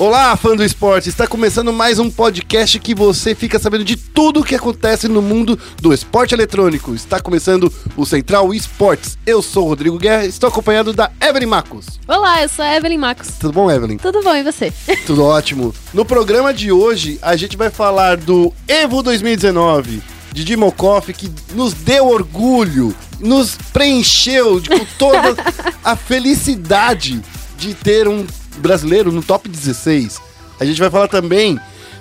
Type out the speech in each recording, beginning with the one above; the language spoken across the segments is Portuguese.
Olá, fã do esporte! Está começando mais um podcast que você fica sabendo de tudo o que acontece no mundo do esporte eletrônico. Está começando o Central Esportes. Eu sou o Rodrigo Guerra, estou acompanhado da Evelyn Marcos. Olá, eu sou a Evelyn Marcos. Tudo bom, Evelyn? Tudo bom, e você? Tudo ótimo. No programa de hoje, a gente vai falar do Evo 2019 de Dimokoff, que nos deu orgulho, nos preencheu de, com toda a felicidade de ter um brasileiro no top 16. A gente vai falar também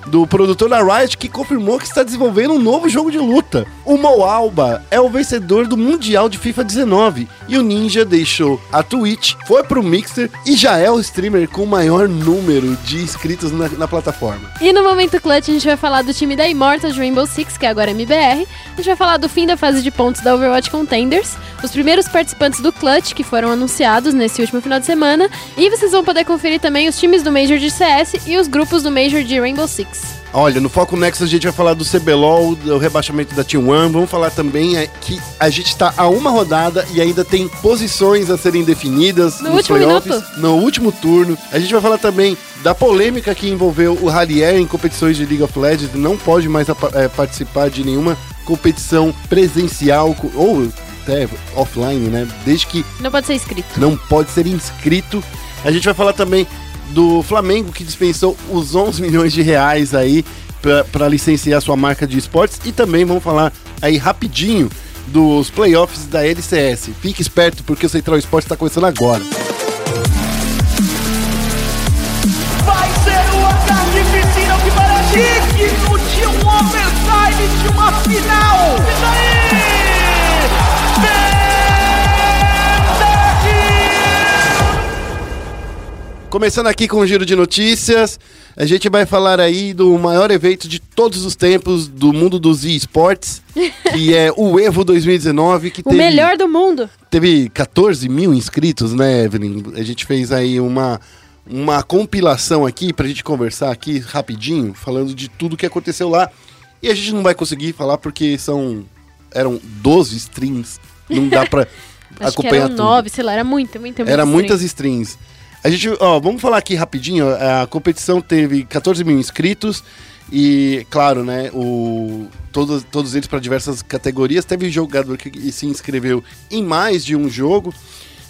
do produtor da Riot que confirmou que está desenvolvendo um novo jogo de luta. O Mo Alba é o vencedor do Mundial de FIFA 19 e o Ninja deixou a Twitch, foi pro Mixer e já é o streamer com o maior número de inscritos na, na plataforma. E no Momento Clutch a gente vai falar do time da Immortals Rainbow Six, que agora é MBR. A gente vai falar do fim da fase de pontos da Overwatch Contenders, os primeiros participantes do Clutch que foram anunciados nesse último final de semana, e vocês vão poder conferir também os times do Major de CS e os grupos do Major de Rainbow Six. Olha, no Foco Nexus a gente vai falar do CBLOL, do rebaixamento da T1. Vamos falar também é, que a gente está a uma rodada e ainda tem posições a serem definidas No nos playoffs, minuto. no último turno. A gente vai falar também da polêmica que envolveu o Rallier em competições de League of Legends. Não pode mais é, participar de nenhuma competição presencial ou até offline, né? Desde que Não pode ser inscrito. não pode ser inscrito. A gente vai falar também do Flamengo que dispensou os 11 milhões de reais aí para licenciar sua marca de esportes e também vamos falar aí rapidinho dos playoffs da LCS. Fique esperto porque o Central Esportes está começando agora. Vai ser ataque que digno de um overtime de uma final. Começando aqui com o giro de notícias, a gente vai falar aí do maior evento de todos os tempos do mundo dos esportes, que é o Evo 2019, que O teve melhor do mundo. teve 14 mil inscritos, né, Evelyn? A gente fez aí uma, uma compilação aqui pra gente conversar aqui rapidinho, falando de tudo que aconteceu lá. E a gente não vai conseguir falar porque são. eram 12 streams. Não dá que acompanhar eram tudo. nove, sei lá, era muita, muita, muita. Era stream. muitas strings. A gente, ó, vamos falar aqui rapidinho. A competição teve 14 mil inscritos e, claro, né, o, todos, todos eles para diversas categorias. Teve jogador que se inscreveu em mais de um jogo,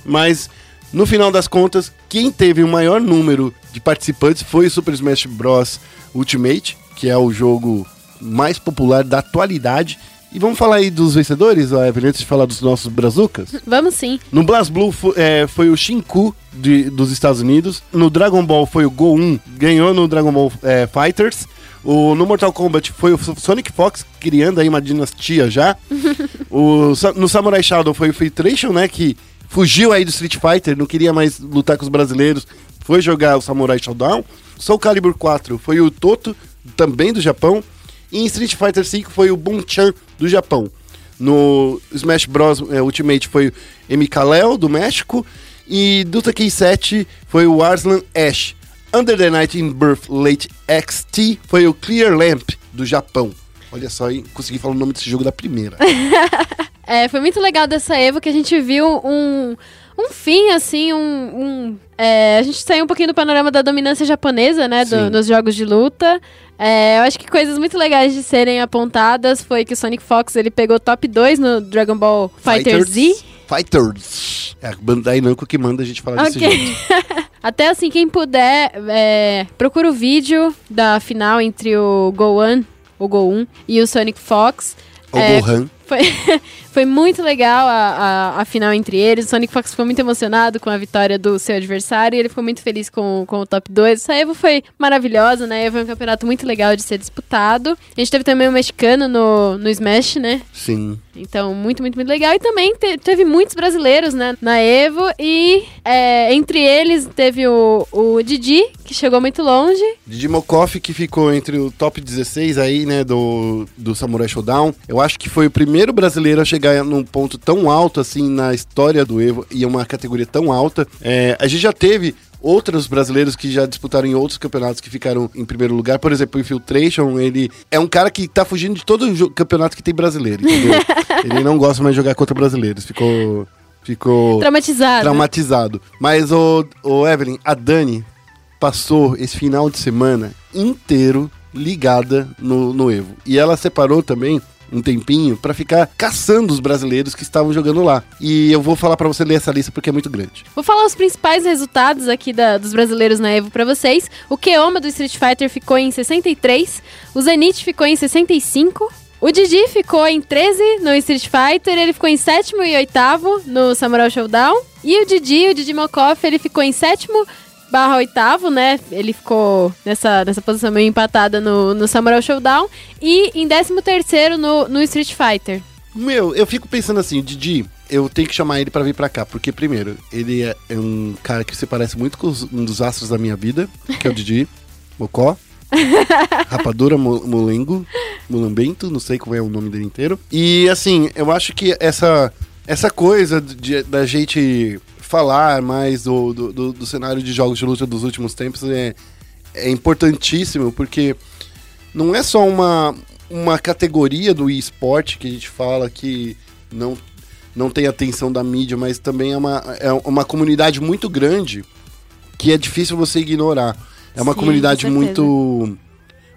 mas no final das contas, quem teve o maior número de participantes foi o Super Smash Bros. Ultimate, que é o jogo mais popular da atualidade. E vamos falar aí dos vencedores, ó, Evelyn, antes de falar dos nossos brazucas? Vamos sim. No BlazBlue fo- é, foi o Shinku de- dos Estados Unidos. No Dragon Ball foi o Go-1, ganhou no Dragon Ball é, Fighters. O, no Mortal Kombat foi o Sonic Fox, criando aí uma dinastia já. o, no Samurai Shadow foi o Filtration, né, que fugiu aí do Street Fighter, não queria mais lutar com os brasileiros, foi jogar o Samurai Showdown. Soul Calibur 4 foi o Toto, também do Japão. E em Street Fighter V foi o Bonchan, do Japão. No Smash Bros. é, Ultimate foi o Emicalel, do México. E do Tekken 7 foi o Arslan Ash. Under the Night in Birth Late XT foi o Clear Lamp, do Japão. Olha só, hein? consegui falar o nome desse jogo da primeira. É, foi muito legal dessa Evo que a gente viu um, um fim, assim, um. um- é, a gente saiu um pouquinho do panorama da dominância japonesa, né? do- nos jogos de luta. É, eu acho que coisas muito legais de serem apontadas foi que o Sonic Fox ele pegou top 2 no Dragon Ball Fighter Z. Fighters. É a Bandai Namco que manda a gente falar desse Ok. jogo. Até assim, quem puder, é, procura o vídeo da final entre o Gohan, o Go1 e o Sonic Fox. O É, Gohan. Foi, foi muito legal a, a, a final entre eles. O Sonic Fox ficou muito emocionado com a vitória do seu adversário e ele ficou muito feliz com, com o top 2. Essa Evo foi maravilhosa, né? Evo é um campeonato muito legal de ser disputado. A gente teve também um mexicano no, no Smash, né? Sim. Então, muito, muito, muito legal. E também te- teve muitos brasileiros, né, na Evo. E é, entre eles teve o, o Didi, que chegou muito longe. Didi Mokoff, que ficou entre o top 16 aí, né, do, do Samurai Showdown. Eu acho que foi o primeiro brasileiro a chegar num ponto tão alto, assim, na história do Evo, e uma categoria tão alta. É, a gente já teve outros brasileiros que já disputaram em outros campeonatos que ficaram em primeiro lugar. Por exemplo, o Infiltration, ele é um cara que tá fugindo de todo campeonato que tem brasileiro, entendeu? ele não gosta mais de jogar contra brasileiros. Ficou... Ficou Traumatizado. traumatizado. Mas, o, o Evelyn, a Dani passou esse final de semana inteiro ligada no, no Evo. E ela separou também um tempinho pra ficar caçando os brasileiros que estavam jogando lá. E eu vou falar pra você ler essa lista porque é muito grande. Vou falar os principais resultados aqui da- dos brasileiros na Evo pra vocês. O Keoma do Street Fighter ficou em 63, o Zenith ficou em 65, o Didi ficou em 13 no Street Fighter, ele ficou em sétimo e oitavo no Samurai Showdown. E o Didi, o Didi Mokoff, ele ficou em sétimo barra oitavo, né? Ele ficou nessa, nessa posição meio empatada no, no Samurai Showdown. E em décimo terceiro no, no Street Fighter. Meu, eu fico pensando assim, Didi, eu tenho que chamar ele pra vir pra cá, porque primeiro, ele é, é um cara que se parece muito com os- um dos astros da minha vida, que é o Didi, Mocó, Rapadura, Mo- Molengo, Mulambento, não sei qual é o nome dele inteiro. E assim, eu acho que essa, essa coisa de- da gente falar mais do, do, do- do cenário de jogos de luta dos últimos tempos é, é importantíssimo, porque não é só uma, uma categoria do esporte que a gente fala que não, não tem atenção da mídia, mas também é uma, é uma comunidade muito grande que é difícil você ignorar. É uma Sim, comunidade muito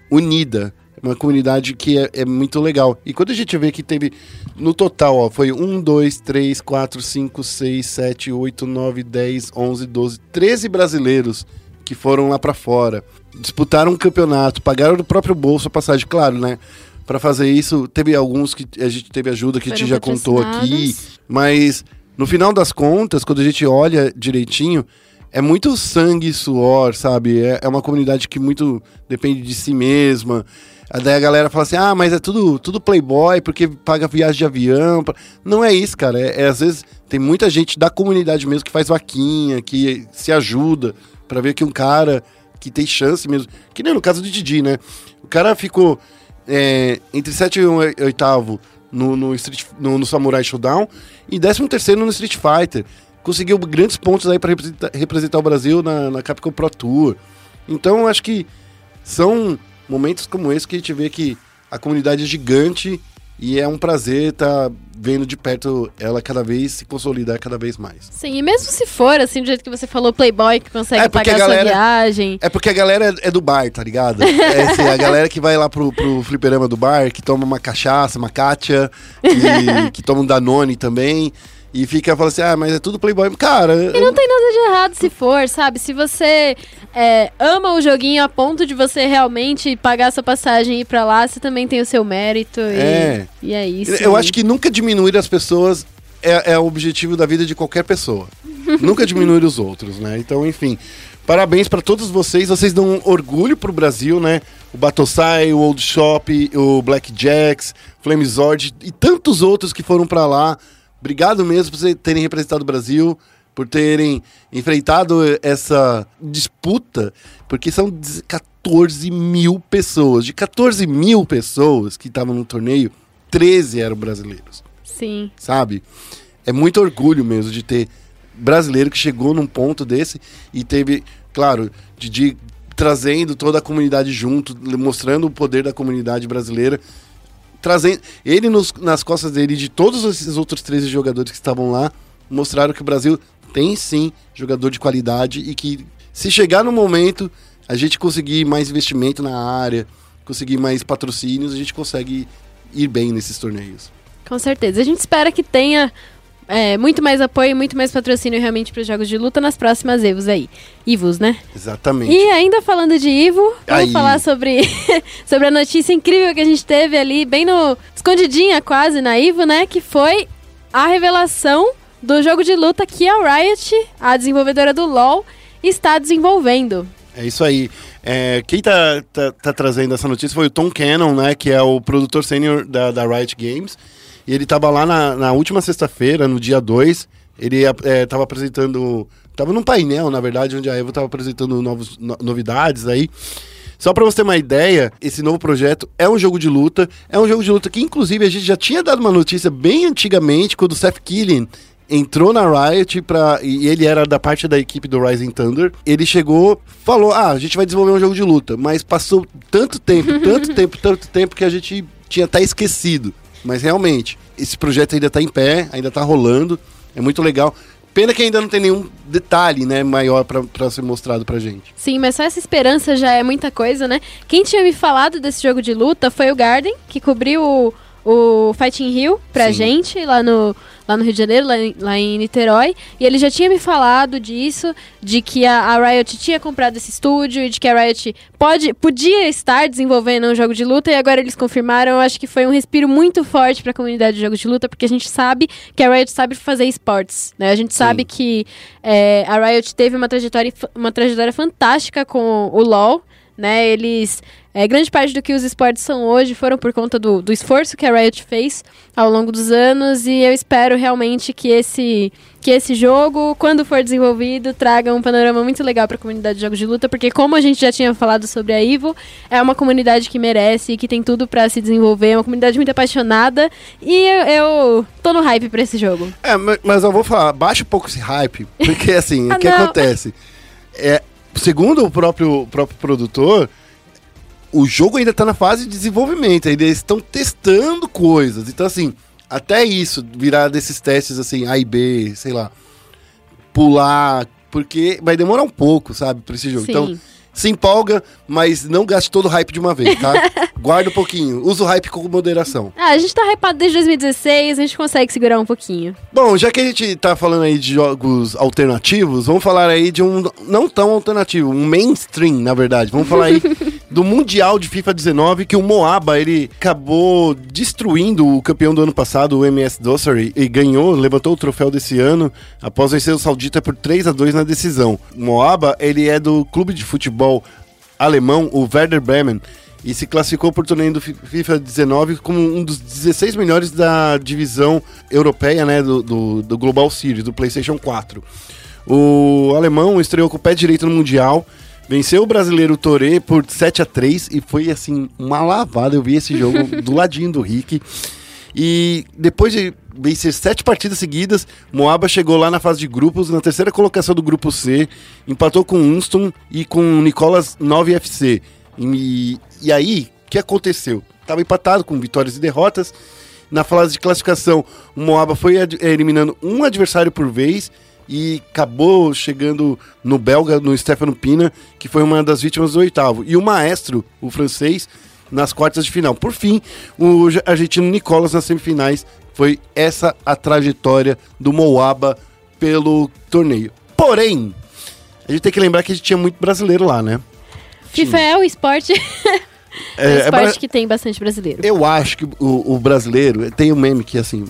unida. Uma comunidade que é, é muito legal. E quando a gente vê que teve, no total, ó, foi 1, 2, 3, 4, 5, 6, 7, 8, 9, 10, 11, 12, 13 brasileiros que foram lá pra fora, disputaram um campeonato, pagaram do próprio bolso a passagem, claro, né? Pra fazer isso, teve alguns que a gente teve ajuda que a gente já contou aqui, mas no final das contas, quando a gente olha direitinho, é muito sangue e suor, sabe? É, é uma comunidade que muito depende de si mesma. Aí Daí a galera fala assim: ah, mas é tudo, tudo playboy porque paga viagem de avião. pra-" Não é isso, cara. É, é, às vezes tem muita gente da comunidade mesmo que faz vaquinha, que se ajuda pra ver que um cara que tem chance mesmo. Que nem no caso do Didi, né? O cara ficou é, entre 7 e 8 no, no, Street, no, no Samurai Showdown e 13 terceiro no Street Fighter. Conseguiu grandes pontos aí pra representar, representar o Brasil na, na Capcom Pro Tour. Então, acho que são momentos como esse que a gente vê que a comunidade é gigante e é um prazer estar vendo de perto ela cada vez se consolidar cada vez mais. Sim, e mesmo se for, assim, do jeito que você falou, Playboy, que consegue É, pagar galera- sua viagem. É porque a galera é- do bar, tá ligado? É assim, a galera que vai lá pro, pro fliperama do bar, que toma uma cachaça, uma cátia, que, que toma um Danone também, e fica falando assim, ah, mas é tudo Playboy. Cara, E não tem nada de errado se for, sabe? Se você é, ama o joguinho a ponto de você realmente pagar sua passagem e ir pra lá, você também tem o seu mérito. E É. e é isso. eu acho que nunca diminuir as pessoas é, é o objetivo da vida de qualquer pessoa. nunca diminuir os outros, né? Então, enfim. Parabéns pra todos vocês, vocês dão um orgulho pro Brasil, né? O Batosai, o Old Shop, o Blackjacks, Flamezord e tantos outros que foram pra lá. Obrigado mesmo por vocês terem representado o Brasil, por terem enfrentado essa disputa, porque são 14 mil pessoas. De 14 mil pessoas que estavam no torneio, 13 eram brasileiros, Sim. sabe? É muito orgulho mesmo de ter brasileiro que chegou num ponto desse e teve, claro, Didi trazendo toda a comunidade junto, mostrando o poder da comunidade brasileira trazendo ele nos- nas costas dele e de todos esses outros 13 jogadores que estavam lá, mostraram que o Brasil tem sim jogador de qualidade e que se chegar no momento a gente conseguir mais investimento na área, conseguir mais patrocínios, a gente consegue ir bem nesses torneios. Com certeza. A gente espera que tenha é, muito mais apoio e muito mais patrocínio realmente para os jogos de luta nas próximas Evos aí. Ivos, né? Exatamente. E ainda falando de Ivo, vamos Aí. falar sobre, sobre a notícia incrível que a gente teve ali, bem no. escondidinha quase na Ivo, né? Que foi a revelação do jogo de luta que a Riot, a desenvolvedora do LoL, está desenvolvendo. É isso aí. É, quem tá, tá, tá trazendo essa notícia foi o Tom Cannon, né? Que é o produtor sênior da, da Riot Games. E ele tava lá na, na última sexta-feira, no dia 2. Ele é, tava apresentando. Tava num painel, na verdade, onde a Evo tava apresentando novos, no- novidades aí. Só pra você ter uma ideia, esse novo projeto é um jogo de luta. É um jogo de luta que, inclusive, a gente já tinha dado uma notícia bem antigamente, quando o Seth Killian entrou na Riot pra, e ele era da parte da equipe do Rising Thunder. Ele chegou, falou: Ah, a gente vai desenvolver um jogo de luta. Mas passou tanto tempo, tanto tempo, tanto tempo que a gente tinha até esquecido. Mas realmente, esse projeto ainda tá em pé, ainda tá rolando. É muito legal. Pena que ainda não tem nenhum detalhe, né, maior pra ser mostrado pra gente. Sim, mas só essa esperança já é muita coisa, né? Quem tinha me falado desse jogo de luta foi o Garden, que cobriu o, Fighting Hill pra Sim. gente lá no, lá no Rio de Janeiro, lá em, lá em Niterói. E ele já tinha me falado disso, de que a, a Riot tinha comprado esse estúdio e de que a Riot pode, podia estar desenvolvendo um jogo de luta e agora eles confirmaram. Eu acho que foi um respiro muito forte pra comunidade de jogos de luta, porque a gente sabe que a Riot sabe fazer esportes, né? A gente sabe que é, a Riot teve uma trajetória, uma trajetória fantástica com o LoL, né? Eles é, grande parte do que os esportes são hoje foram por conta do, do esforço que a Riot fez ao longo dos anos e eu espero realmente que esse, que esse jogo, quando for desenvolvido, traga um panorama muito legal para a comunidade de jogos de luta, porque como a gente já tinha falado sobre a Evo, é uma comunidade que merece e que tem tudo para se desenvolver, é uma comunidade muito apaixonada e eu, eu tô no hype para esse jogo. É, ma- mas eu vou falar, baixa um pouco esse hype, porque assim, Ah, o que não. acontece? É, segundo o próprio, próprio produtor, o jogo ainda tá na fase de desenvolvimento, ainda estão testando coisas. Então, assim, até isso virar desses testes assim, A e B, sei lá, pular, porque vai demorar um pouco, sabe, pra esse jogo. Sim. Então, se empolga, mas não gaste todo o hype de uma vez, tá? Guarda um pouquinho, usa o hype com moderação. Ah, a gente tá hypado desde 2016, a gente consegue segurar um pouquinho. Bom, já que a gente tá falando aí de jogos alternativos, vamos falar aí de um não tão alternativo, um mainstream, na verdade. Vamos falar aí do Mundial de FIFA 19, que o Moaba, ele acabou destruindo o campeão do ano passado, o MS Dossery, e ganhou, levantou o troféu desse ano, após vencer o Saudita por 3 a 2 na decisão. O Moaba, ele é do clube de futebol alemão, o Werder Bremen, e se classificou por torneio do Fi- FIFA 19 como um dos 16 melhores da divisão europeia, né, do, do, do Global Series, do PlayStation 4. O alemão estreou com o pé direito no Mundial, venceu o brasileiro Toré por 7 a 3 e foi assim uma lavada. Eu vi esse jogo do ladinho do Rick. E depois de vencer sete partidas seguidas, Moaba chegou lá na fase de grupos, na terceira colocação do grupo C, empatou com Unston e com Nicolas 9 FC. E, e aí, o que aconteceu? Tava empatado com vitórias e derrotas. Na fase de classificação, o Moaba foi eh, eliminando um adversário por vez e acabou chegando no belga, no Stefano Pina, que foi uma das vítimas do oitavo. E o maestro, o francês, nas quartas de final. Por fim, o argentino Nicolas nas semifinais. Foi essa a trajetória do Moaba pelo torneio. Porém, a gente tem que lembrar que a gente tinha muito brasileiro lá, né? FIFA é o esporte, é, o é esporte bra- que tem bastante brasileiro. Eu acho que o, o brasileiro tem um meme que assim,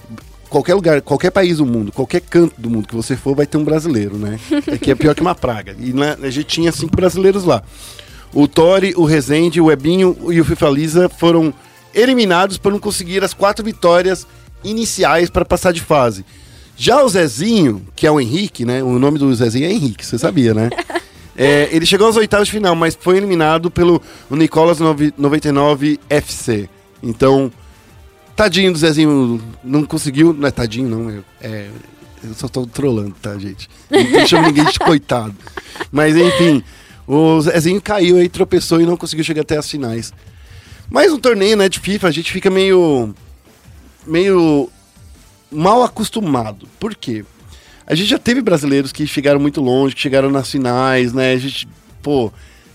qualquer lugar, qualquer país do mundo, qualquer canto do mundo que você for, vai ter um brasileiro, né? É que é pior que uma praga. E né, a gente tinha cinco brasileiros lá. O Tori, o Rezende, o Ebinho e o FIFA Lisa foram eliminados por não conseguir as quatro vitórias iniciais para passar de fase. Já o Zezinho, que é o Henrique, né? O nome do Zezinho é Henrique, você sabia, né? É, ele chegou aos oitavos de final, mas foi eliminado pelo Nicolas 9- 99 FC. Então, tadinho do Zezinho, não conseguiu. Não é tadinho, não. É, é- eu só tô trolando, tá, gente? Não chamo ninguém de coitado. Mas, enfim, o Zezinho caiu aí, tropeçou e não conseguiu chegar até as finais. Mais um torneio, né, de FIFA, a gente fica meio. meio mal acostumado. Por quê? A gente já teve brasileiros que chegaram muito longe, que chegaram nas finais, né? A gente, pô,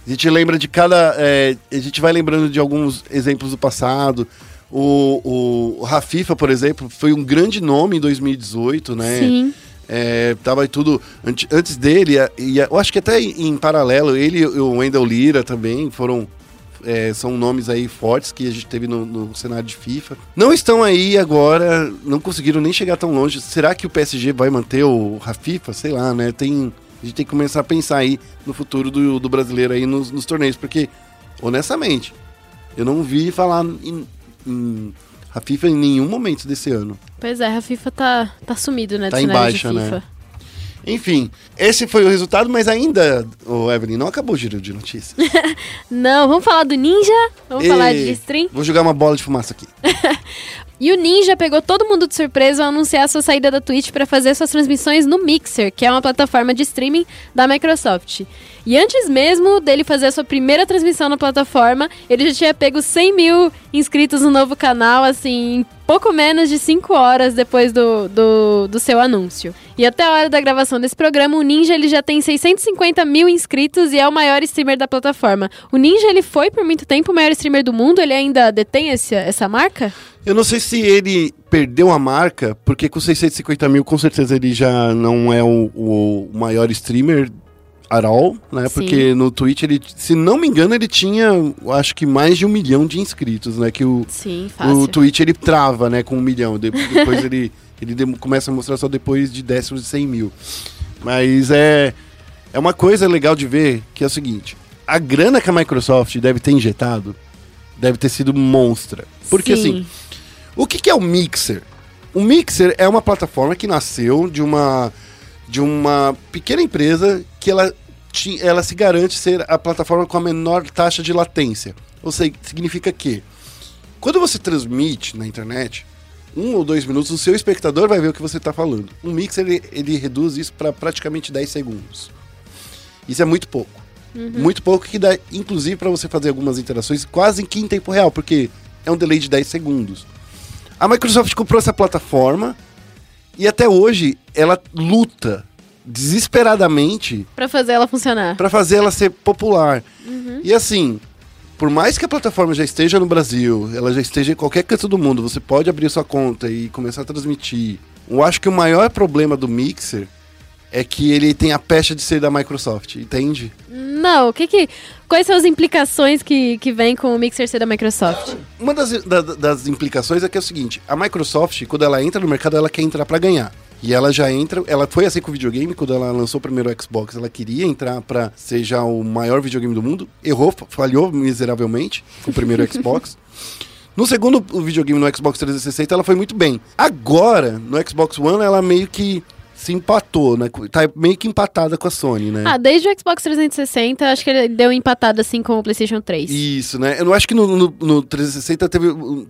a gente lembra de cada. é, a gente vai lembrando de alguns exemplos do passado. O, o, Rafifa, por exemplo, foi um grande nome em 2018, né? Sim. É, tava tudo ante- antes dele, e eu acho que até em, em paralelo, ele e o Wendell Lira também foram. é, são nomes aí fortes que a gente teve no, no cenário de FIFA. Não estão aí agora, não conseguiram nem chegar tão longe. Será que o PSG vai manter o Rafifa? Sei lá, né? Tem, a gente tem que começar a pensar aí no futuro do, do brasileiro aí nos, nos torneios, porque, honestamente, eu não vi falar em, em Rafifa em nenhum momento desse ano. Pois é, a FIFA tá, tá sumido, né? Tá em baixa, né? FIFA. Enfim, esse foi o resultado, mas ainda, o Evelyn, não acabou o giro de notícias. Não, vamos falar do Ninja? Vamos E- falar de stream? Vou jogar uma bola de fumaça aqui. E o Ninja pegou todo mundo de surpresa ao anunciar sua saída da Twitch para fazer suas transmissões no Mixer, que é uma plataforma de streaming da Microsoft. E antes mesmo dele fazer a sua primeira transmissão na plataforma, ele já tinha pego 100 mil inscritos no novo canal, assim, pouco menos de 5 horas depois do, do, do seu anúncio. E até a hora da gravação desse programa, o Ninja ele já tem 650 mil inscritos e é o maior streamer da plataforma. O Ninja ele foi por muito tempo o maior streamer do mundo, ele ainda detém esse, essa marca? Eu não sei se ele perdeu a marca, porque com 650 mil, com certeza ele já não é o, o maior streamer at all, né? Sim. Porque no Twitch ele, se não me engano, ele tinha, acho que mais de um milhão de inscritos, né? Que o, Sim, fácil. o Twitch ele trava, né? Com um milhão. De- depois ele, ele começa a mostrar só depois de décimos de 100 mil. Mas é, é uma coisa legal de ver que é o seguinte: a grana que a Microsoft deve ter injetado deve ter sido monstra. Porque Sim. assim, o que, que é o Mixer? O Mixer é uma plataforma que nasceu de uma, de uma pequena empresa que ela, ela se garante ser a plataforma com a menor taxa de latência. Ou seja, significa que quando você transmite na internet, um ou dois minutos, o seu espectador vai ver o que você está falando. O Mixer ele, ele reduz isso para praticamente 10 segundos. Isso é muito pouco. Muito pouco que dá, inclusive, para você fazer algumas interações quase que em tempo real, porque é um delay de 10 segundos. A Microsoft comprou essa plataforma e até hoje ela luta desesperadamente Pra fazer ela funcionar. para fazer ela ser popular. E assim, por mais que a plataforma já esteja no Brasil, ela já esteja em qualquer canto do mundo, você pode abrir sua conta e começar a transmitir. Eu acho que o maior problema do Mixer é que ele tem a pecha de ser da Microsoft, entende? Não, o que que... Quais são as implicações que, que vem com o Mixer ser da Microsoft? Uma das, da- das implicações é que é o seguinte: a Microsoft, quando ela entra no mercado, ela quer entrar pra ganhar. E ela já entra, ela foi assim com o videogame, quando ela lançou o primeiro Xbox, ela queria entrar pra ser já o maior videogame do mundo, errou, fa- falhou miseravelmente com o primeiro Xbox. No segundo o videogame no Xbox 360, ela foi muito bem. Agora, no Xbox One, ela meio que se empatou, né? Tá meio que empatada com a Sony, né? Ah, desde o Xbox 360, acho que ele deu empatado assim com o PlayStation 3. Isso, né? Eu não acho que no, no, no 360 teve,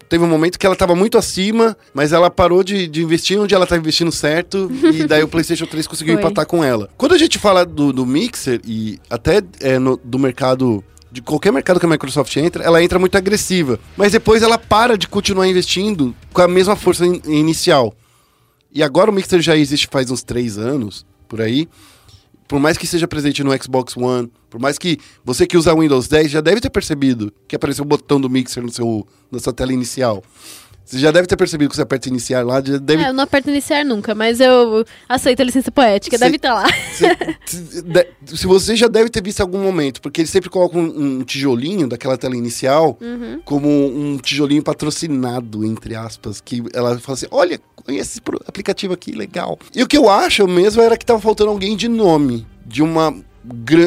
teve um momento que ela tava muito acima, mas ela parou de, de investir onde ela tava investindo certo, e daí o PlayStation 3 conseguiu Foi. empatar com ela. Quando a gente fala do, do Mixer e até é, no- do mercado. De qualquer mercado que a Microsoft entra, ela entra muito agressiva. Mas depois ela para de continuar investindo com a mesma força in- inicial. E agora o Mixer já existe faz uns três anos, por aí por mais que seja presente no Xbox One, por mais que você que usa Windows 10 já deve ter percebido que apareceu o botão do Mixer no seu, na sua tela inicial. Você já deve ter percebido que você aperta iniciar lá, já deve... É, eu não aperto iniciar nunca, mas eu aceito a licença poética, Cê- deve estar lá. se, se- de- se você já deve ter visto em algum momento, porque eles sempre colocam um, um tijolinho daquela tela inicial Uhum. como um tijolinho patrocinado, entre aspas, que ela fala assim, olha, conhece esse aplicativo aqui, legal. E o que eu acho mesmo era que tava faltando alguém de nome, de uma,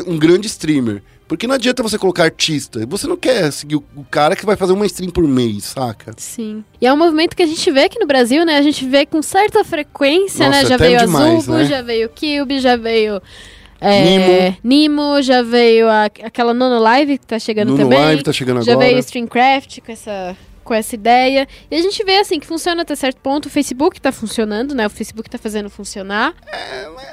um grande streamer. Porque não adianta você colocar artista. Você não quer seguir o, cara que vai fazer uma stream por mês, saca? Sim. E é um movimento que a gente vê aqui no Brasil, né? A gente vê com certa frequência, Nossa, né? Já veio demais, Azul, né? já veio Cube, já veio. é, Nimo. já veio a- aquela Nono Live que tá chegando Nuno também. Live tá chegando já agora. veio o Streamcraft com essa, com essa ideia. E a gente vê assim que funciona até certo ponto. O Facebook tá funcionando, né? O Facebook tá fazendo funcionar.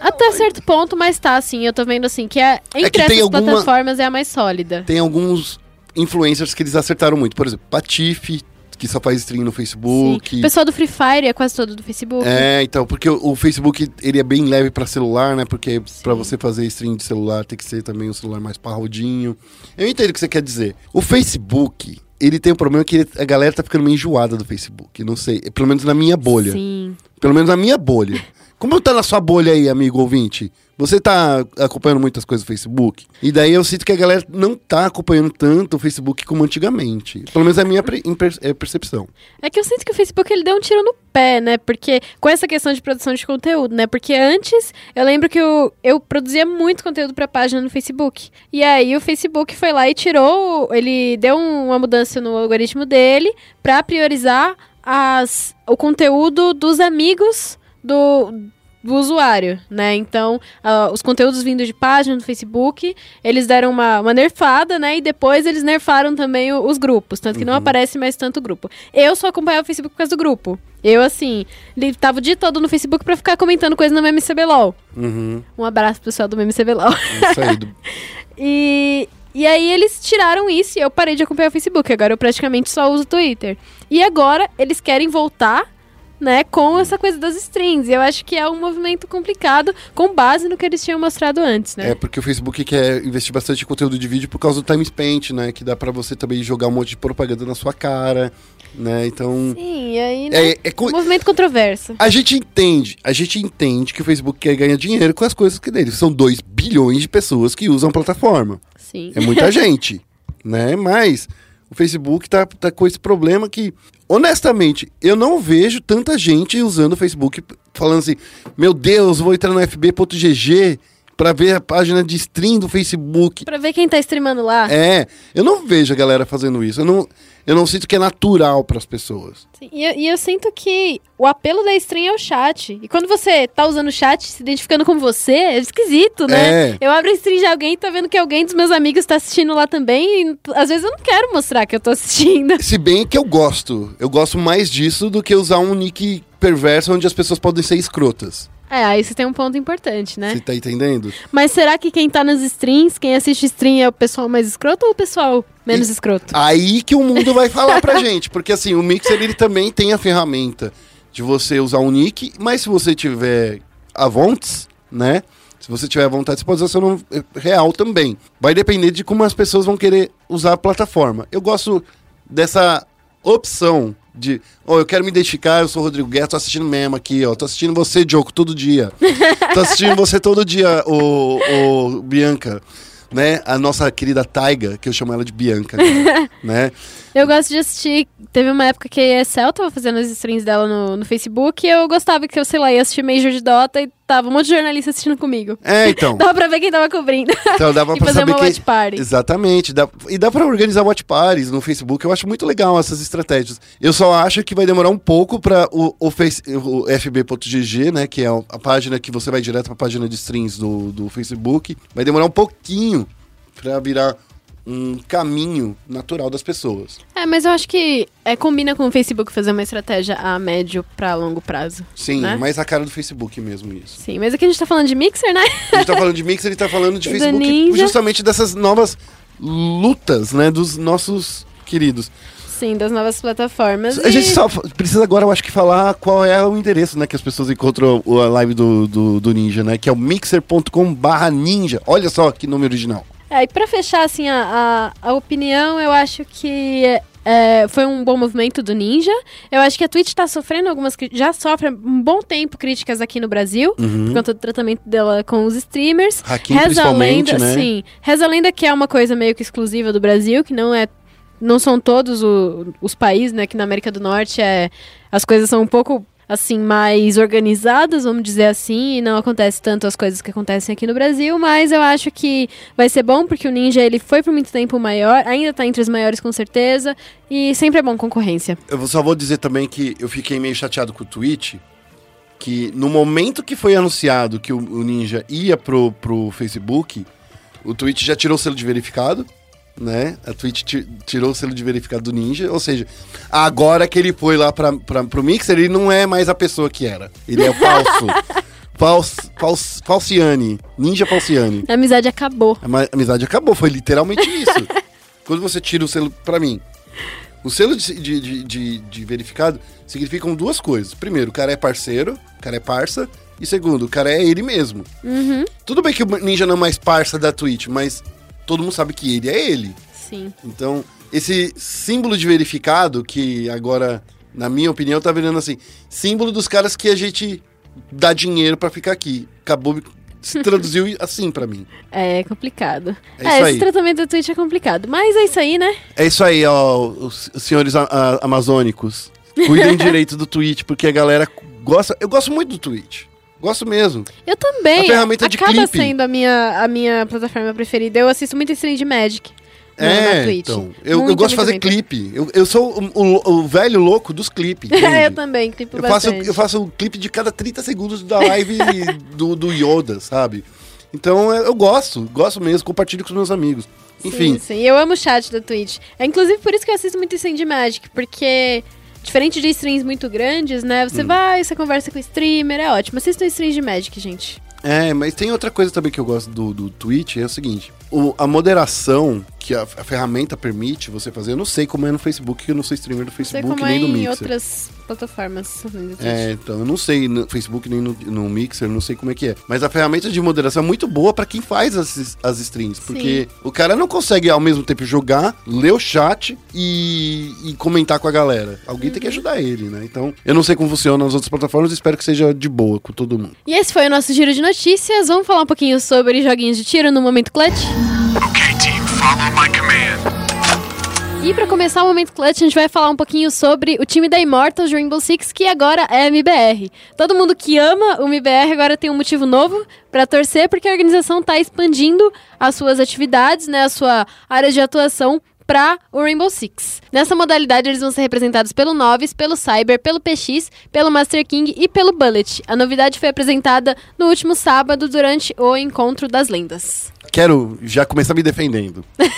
até certo ponto, mas tá assim. Eu tô vendo assim que é, entre que tem essas alguma- plataformas é a mais sólida. Tem alguns influencers que eles acertaram muito. Por exemplo, Patife, que só faz stream no Facebook. Sim. O pessoal do Free Fire é quase todo do Facebook. É, então, porque o, o Facebook ele é bem leve pra celular, né? Porque pra você fazer stream de celular tem que ser também um celular mais parrudinho. Eu entendo o que você quer dizer. O Facebook, ele tem um problema que ele- a galera tá ficando meio enjoada do Facebook. Não sei, pelo menos na minha bolha. Sim. Pelo menos na minha bolha. Como tá na sua bolha aí, amigo ouvinte? Você tá acompanhando muitas coisas do Facebook? E daí eu sinto que a galera não tá acompanhando tanto o Facebook como antigamente. Pelo menos é a minha é, percepção. É que eu sinto que o Facebook ele deu um tiro no pé, né? Porque com essa questão de produção de conteúdo, né? Porque antes eu lembro que eu, eu produzia muito conteúdo pra página no Facebook. E aí o Facebook foi lá e tirou, ele deu um- uma mudança no algoritmo dele pra priorizar as, o conteúdo dos amigos do do usuário, né? Então, ah, os conteúdos vindos de página do Facebook, eles deram uma, uma nerfada, né? E depois eles nerfaram também o- os grupos, tanto que não aparece mais tanto grupo. Eu só acompanhava o Facebook por causa do grupo. Eu, assim, tava o dia todo no Facebook pra ficar comentando coisa no MMCBLOL. Uhum. Um abraço pro pessoal do MMCBLOL. Isso aí. do- E E aí eles tiraram isso e eu parei de acompanhar o Facebook. Agora eu praticamente só uso o Twitter. E agora eles querem voltar, né, com essa coisa das strings. Eu acho que é um movimento complicado com base no que eles tinham mostrado antes, né? É, porque o Facebook quer investir bastante em conteúdo de vídeo por causa do time spent, né? Que dá pra você também jogar um monte de propaganda na sua cara, né? Então. Sim, aí, né? É, é co- um movimento controverso. A gente entende, a gente entende que o Facebook quer ganhar dinheiro com as coisas que dele. São 2 bilhões de pessoas que usam a plataforma. Sim. É muita gente, né? Mas o Facebook tá, tá com esse problema que, honestamente, eu não vejo tanta gente usando o Facebook falando assim: meu Deus, vou entrar no fb.gg pra ver a página de stream do Facebook. Pra ver quem tá streamando lá. É, eu não vejo a galera fazendo isso. Eu não, eu não sinto que é natural pras pessoas. Sim, E, eu, e eu sinto que o apelo da stream é o chat. E quando você tá usando o chat, se identificando com você, é esquisito, né? É. Eu abro a stream de alguém e tá vendo que alguém dos meus amigos tá assistindo lá também. E às vezes eu não quero mostrar que eu tô assistindo. Se bem que eu gosto. Eu gosto mais disso do que usar um nick perverso onde as pessoas podem ser escrotas. É, aí você tem um ponto importante, né? Você tá entendendo? Mas será que quem tá nas streams, quem assiste stream é o pessoal mais escroto ou o pessoal menos E- escroto? Aí que o mundo vai falar pra gente. Porque assim, o Mixer ele também tem a ferramenta de você usar um nick, mas se você tiver a vontade, né? Se você tiver a vontade, você pode usar seu nome eh, real também. Vai depender de como as pessoas vão querer usar a plataforma. Eu gosto dessa opção de, ó, eu quero me identificar, eu sou o Rodrigo Guerra, tô assistindo mesmo aqui, ó. Tô assistindo você, Diogo, todo dia. tô assistindo você todo dia, o, o Bianca. Né? A nossa querida Taiga, que eu chamo ela de Bianca, agora, né? Eu gosto de assistir. Teve uma época que a Excel tava fazendo as streams dela no, no Facebook e eu gostava que eu, sei lá, ia assistir Major de Dota e tava um monte de jornalista assistindo comigo. É, então. Dava pra ver quem tava cobrindo. Então dava pra fazer saber uma que... watch party. Exatamente. Dá... E dá pra organizar watch parties no Facebook. Eu acho muito legal essas estratégias. Eu só acho que vai demorar um pouco pra o, o, face... o fb.gg, né? Que é a página que você vai direto pra página de streams do, do Facebook. Vai demorar um pouquinho pra virar um caminho natural das pessoas. É, mas eu acho que é, combina com o Facebook fazer uma estratégia a médio pra longo prazo. Sim, Né? mais a cara do Facebook mesmo isso. Sim, mas aqui a gente tá falando de Mixer, né? A gente tá falando de Mix, ele tá falando de E Facebook justamente dessas novas lutas, né? Dos nossos queridos. Sim, das novas plataformas. A e- gente só precisa agora, eu acho que falar qual é o endereço, né, que as pessoas encontram a live do, do, do Ninja, né? Que é o mixer.com barra ninja. Olha só que nome original. É, e pra fechar, assim, a, a, a opinião, eu acho que é, foi um bom movimento do Ninja. Eu acho que a Twitch tá sofrendo algumas... Já sofre um bom tempo críticas aqui no Brasil, por conta do tratamento dela com os streamers. Hakim, Reza a lenda, né? sim. Reza a lenda que é uma coisa meio que exclusiva do Brasil, que não é... Não são todos o- os países, né? Que na América do Norte é, as coisas são um pouco assim, mais organizadas, vamos dizer assim, e não acontece tanto as coisas que acontecem aqui no Brasil, mas eu acho que vai ser bom, porque o Ninja, ele foi por muito tempo maior, ainda tá entre os maiores com certeza, e sempre é bom concorrência. Eu só vou dizer também que eu fiquei meio chateado com o Twitch, que no momento que foi anunciado que o, Ninja ia pro, pro Facebook, o Twitch já tirou o selo de verificado, né? A Twitch ti- tirou o selo de verificado do Ninja, ou seja, agora que ele foi lá pra, pra, pro Mixer, ele não é mais a pessoa que era. Ele é falso. Fals, fals, falciane. Ninja Falciane. A amizade acabou. A amizade acabou, foi literalmente isso. Quando você tira o selo, pra mim, o selo de, de, de, de- de verificado significam duas coisas. Primeiro, o cara é parceiro, o cara é parça. E segundo, o cara é ele mesmo. Uhum, Tudo bem que o Ninja não é mais parça da Twitch, mas todo mundo sabe que ele é ele. sim. Então, esse símbolo de verificado, que agora, na minha opinião, tá virando assim, símbolo dos caras que a gente dá dinheiro pra ficar aqui. Acabou, se traduziu assim pra mim. É complicado. É isso esse aí. tratamento da Twitch é complicado, mas é isso aí, né? É isso aí, ó, os, os senhores a- a- amazônicos. Cuidem direito do Twitch, porque a galera gosta. Eu gosto muito do Twitch. Gosto mesmo. Eu também. A ferramenta de Acaba clipe. sendo a minha, a minha plataforma preferida. Eu assisto muito stream de Magic. na- na é, Twitch. então. Eu, eu Muito, gosto de fazer muito, clipe. Eu, eu sou o, o- o velho louco dos clipes. É, eu também, clipo Eu faço, eu faço um clipe de cada 30 segundos da live do, do Yoda, sabe? Então eu, eu gosto, gosto mesmo, compartilho com os meus amigos. Enfim, Sim, sim. Eu amo o chat da Twitch. É inclusive por isso que eu assisto muito de Magic, porque diferente de streams muito grandes, né? Hum. Você vai, você conversa com o streamer, é ótimo. Assista streams de Magic, gente. É, mas tem outra coisa também que eu gosto do, do Twitch, é o seguinte. O- a moderação que a, a ferramenta permite você fazer, eu não sei como é no Facebook, que eu não sou streamer do Não sei Facebook como é nem do em Mixer. outras plataformas. do. É, então eu não sei no Facebook nem no, no Mixer, não sei como é que é. Mas a ferramenta de moderação é muito boa pra quem faz as, as streams. Porque o cara não consegue ao mesmo tempo jogar, ler o chat e, e comentar com a galera. Alguém tem que ajudar ele, né? Então eu não sei como funciona nas outras plataformas, espero que seja de boa com todo mundo. E esse foi o nosso giro de notícias. Vamos falar um pouquinho sobre joguinhos de tiro no Momento Clutch? E pra começar o Momento Clutch, a gente vai falar um pouquinho sobre o time da Immortals Rainbow Six, que agora é MBR. Todo mundo que ama o MBR agora tem um motivo novo pra torcer, porque a organização tá expandindo as suas atividades, né, a sua área de atuação para o Rainbow Six. Nessa modalidade, eles vão ser representados pelo Novice, pelo Cyber, pelo PX, pelo Master King e pelo Bullet. A novidade foi apresentada no último sábado durante o Encontro das Lendas. Quero já começar me defendendo.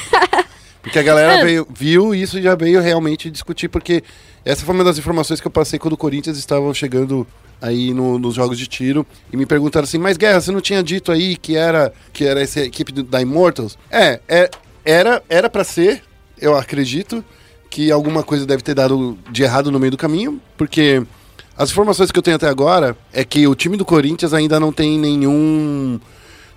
Porque a galera veio, viu isso e já veio realmente discutir, porque essa foi uma das informações que eu passei quando o Corinthians estavam chegando aí no- nos jogos de tiro e me perguntaram assim, mas Guerra, você não tinha dito aí que era que era essa equipe da Immortals? É, é era era para ser, eu acredito que alguma coisa deve ter dado de errado no meio do caminho, porque as informações que eu tenho até agora é que o time do Corinthians ainda não tem nenhum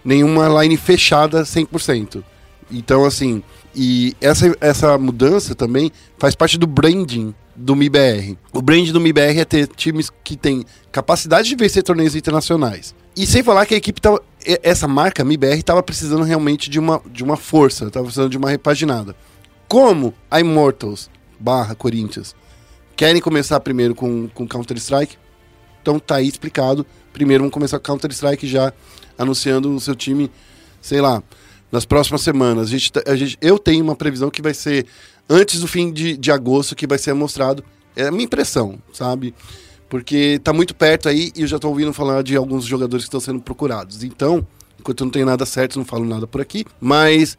nenhuma line fechada 100%. Então, assim, e essa, essa mudança também faz parte do branding do MIBR. O branding do MIBR é ter times que têm capacidade de vencer torneios internacionais. E sem falar que a equipe tava. Essa marca MIBR estava precisando realmente de uma, de uma força, estava precisando de uma repaginada. Como a Immortals barra Corinthians querem começar primeiro com, com Counter-Strike, então tá aí explicado. Primeiro vamos começar com Counter-Strike já anunciando o seu time, sei lá, nas próximas semanas. A gente, tá- a gente, eu tenho uma previsão que vai ser antes do fim de, de agosto que vai ser mostrado. É a minha impressão, sabe? Porque tá muito perto aí e eu já tô ouvindo falar de alguns jogadores que estão sendo procurados. Então, enquanto eu não tenho nada certo, não falo nada por aqui. Mas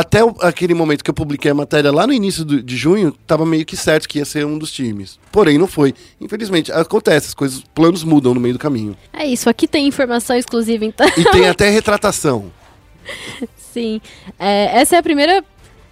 até o- aquele momento que eu publiquei a matéria lá no início do- de junho, tava meio que certo que ia ser um dos times. Porém, não foi. Infelizmente, acontece, as coisas, planos mudam no meio do caminho. É isso, aqui tem informação exclusiva, então. E tem até retratação. Sim. É, essa é a primeira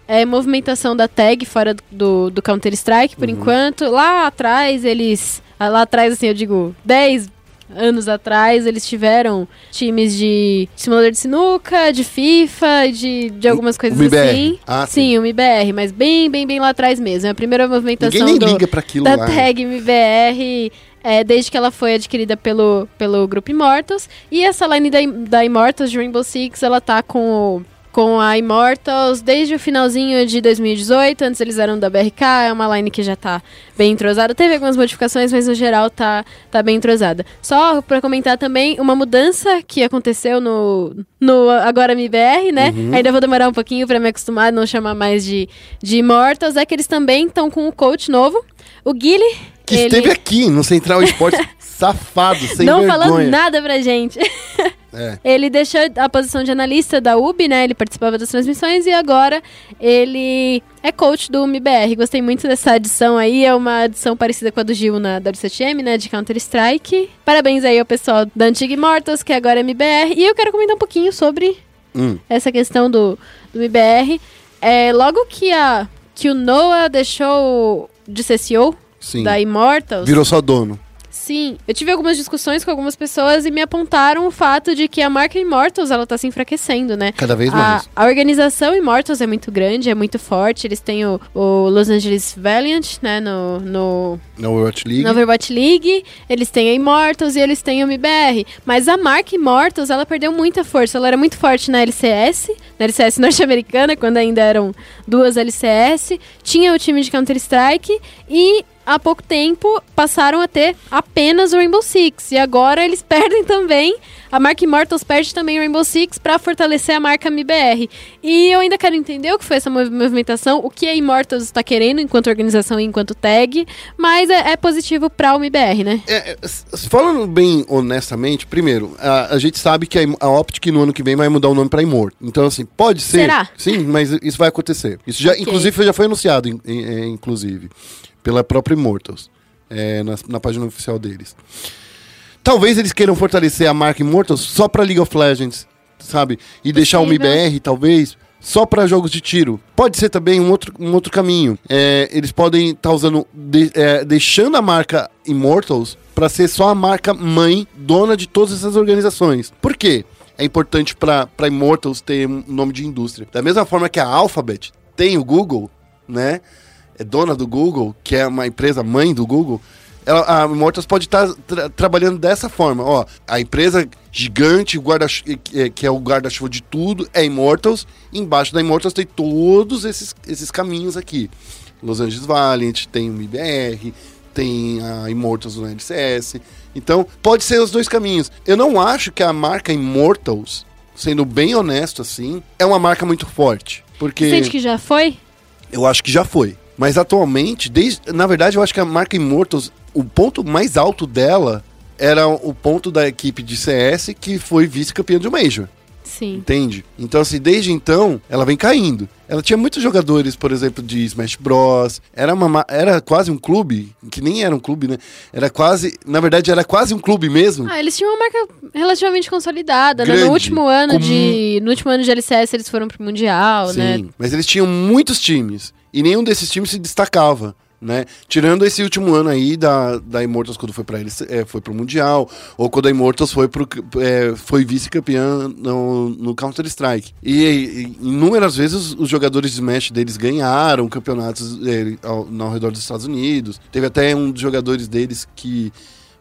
é, movimentação da tag fora do, do Counter-Strike, por enquanto. Lá atrás, eles. Lá atrás, assim, eu digo, 10 anos atrás, eles tiveram times de simulador de sinuca, de FIFA, de, de algumas coisas MIBR. assim. Ah, sim. sim, o MIBR, mas bem, bem, bem lá atrás mesmo. É a primeira movimentação Ninguém nem do, liga pra aquilo da lá. tag MBR é, desde que ela foi adquirida pelo, pelo grupo Immortals. E essa line da, da Immortals de Rainbow Six, ela tá com, o- com a Immortals desde o finalzinho de 2018. Antes eles eram da BRK, é uma line que já tá bem entrosada. Teve algumas modificações, mas no geral tá, tá bem entrosada. Só pra comentar também uma mudança que aconteceu no, no Agora MBR, né? Uhum. Ainda vou demorar um pouquinho pra me acostumar não chamar mais de, de Immortals. É que eles também estão com o coach novo. O Guile. Que ele esteve aqui no Central Esportes, safado, sem não vergonha. falando nada pra gente. É. Ele deixou a posição de analista da UB, né? Ele participava das transmissões e agora ele é coach do MBR. Gostei muito dessa adição aí. É uma adição parecida com a do Gil na W7M, né? De Counter-Strike. Parabéns aí ao pessoal da Antiga Immortals, que agora é MBR. E eu quero comentar um pouquinho sobre Hum. essa questão do, do MBR. É, logo que, a, que o Noah deixou de ser CEO Sim. da Immortals. Virou só dono. Sim, eu tive algumas discussões com algumas pessoas e me apontaram o fato de que a marca Immortals ela tá se enfraquecendo, né? Cada vez A, mais. a organização Immortals é muito grande, é muito forte. Eles têm o, o Los Angeles Valiant, né, no, no, Na Overwatch League. na Overwatch League. Eles têm a Immortals e eles têm o MBR. Mas a marca Immortals, ela perdeu muita força. Ela era muito forte na LCS, na LCS norte-americana, quando ainda eram duas LCS. Tinha o time de Counter-Strike e há pouco tempo passaram a ter apenas o Rainbow Six. E agora eles perdem também. A marca Immortals perde também o Rainbow Six para fortalecer a marca MBR. E eu ainda quero entender o que foi essa mov- movimentação, o que a Immortals está querendo enquanto organização e enquanto tag, mas é, é positivo para o MBR, né? É, é, falando bem honestamente, primeiro, a, a gente sabe que a, a Optic no ano que vem vai mudar o nome pra Immort. Então, assim, pode ser. Será? Sim, mas isso vai acontecer. Isso já, Ok. inclusive, já foi anunciado, é, inclusive, pela própria Immortals, é, na, na página oficial deles. Talvez eles queiram fortalecer a marca Immortals só pra League of Legends, sabe? E deixar o Possível. MBR, talvez, só para jogos de tiro. Pode ser também um outro, um outro caminho. É, eles podem estar usando, de- é, deixando a marca Immortals para ser só a marca mãe, dona de todas essas organizações. Por quê? É importante para Immortals ter um nome de indústria. Da mesma forma que a Alphabet tem o Google, né? É dona do Google, que é uma empresa mãe do Google. Ela, a Immortals pode estar tra- trabalhando dessa forma. Ó, a empresa gigante, guarda que que é o guarda-chuva de tudo, é Immortals. Embaixo da Immortals tem todos esses, esses caminhos aqui. Los Angeles Valiant, tem o IBR, tem a Immortals no LCS. Então, pode ser os dois caminhos. Eu não acho que a marca Immortals, sendo bem honesto assim, é uma marca muito forte. Porque Sente que já foi? eu acho que já foi. Mas atualmente, desde, na verdade, eu acho que a marca Immortals, o ponto mais alto dela era o ponto da equipe de CS que foi vice-campeã de um Major. Sim. Entende? Então, assim, desde então, ela vem caindo. Ela tinha muitos jogadores, por exemplo, de Smash Bros. Era, uma, ma- era quase um clube, que nem era um clube, né? Era quase, na verdade, era quase um clube mesmo. Ah, eles tinham uma marca relativamente consolidada, né? Grande, No último ano com de. No último ano de LCS eles foram pro Mundial, Sim, né? mas eles tinham muitos times. E nenhum desses times se destacava. Né? Tirando esse último ano aí da, da Immortals quando foi para eles é, foi pro Mundial, ou quando a Immortals foi, é, foi vice-campeã no, no Counter-Strike. E, e inúmeras vezes os, os jogadores de Smash deles ganharam campeonatos é, ao, ao redor dos Estados Unidos. Teve até um dos jogadores deles que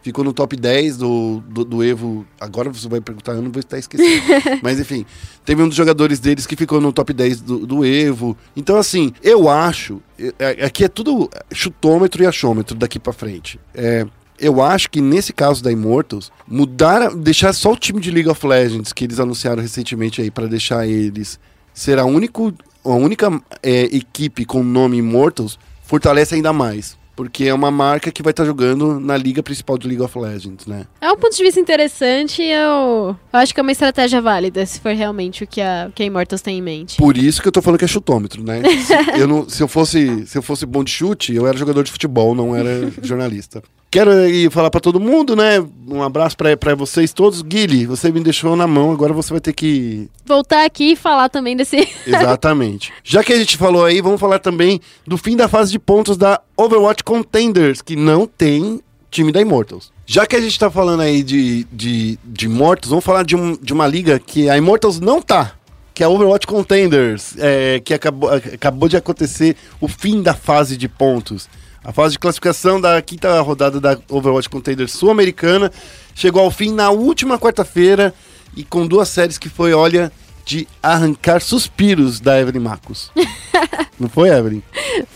ficou no top 10 do, do, do Evo. Agora você vai perguntar, eu não vou estar esquecendo. Mas enfim, teve um dos jogadores deles que ficou no top 10 do, do Evo. Então, assim, eu acho. é- é- Aqui é tudo chutômetro e achômetro daqui pra frente. É. Eu acho que nesse caso da Immortals, mudar, deixar só o time de League of Legends que eles anunciaram recentemente aí pra deixar eles ser a, único, a única é, equipe com o nome Immortals fortalece ainda mais. Porque é uma marca que vai estar jogando na liga principal do League of Legends, né? É um ponto de vista interessante e eu, eu acho que é uma estratégia válida, se for realmente o que a, que a Immortals tem em mente. Por isso que eu tô falando que é chutômetro, né? Se eu, não, se eu, fosse, se eu fosse bom de chute, eu era jogador de futebol, não era jornalista. Quero aí falar pra todo mundo, né? Um abraço pra vocês todos. Guilherme, você me deixou na mão, agora você vai ter que. Voltar aqui e falar também desse. Exatamente. Já que a gente falou aí, vamos falar também do fim da fase de pontos da Overwatch Contenders, que não tem time da Immortals. Já que a gente tá falando aí de, de, de Immortals, vamos falar de, um, de uma liga que a Immortals não tá. Que é a Overwatch Contenders, é, que acabou, acabou de acontecer o fim da fase de pontos. A fase de classificação da quinta rodada da Overwatch Contenders sul-americana chegou ao fim na última quarta-feira e com duas séries que foi, olha, de arrancar suspiros da Evelyn Marcos. Não foi, Evelyn?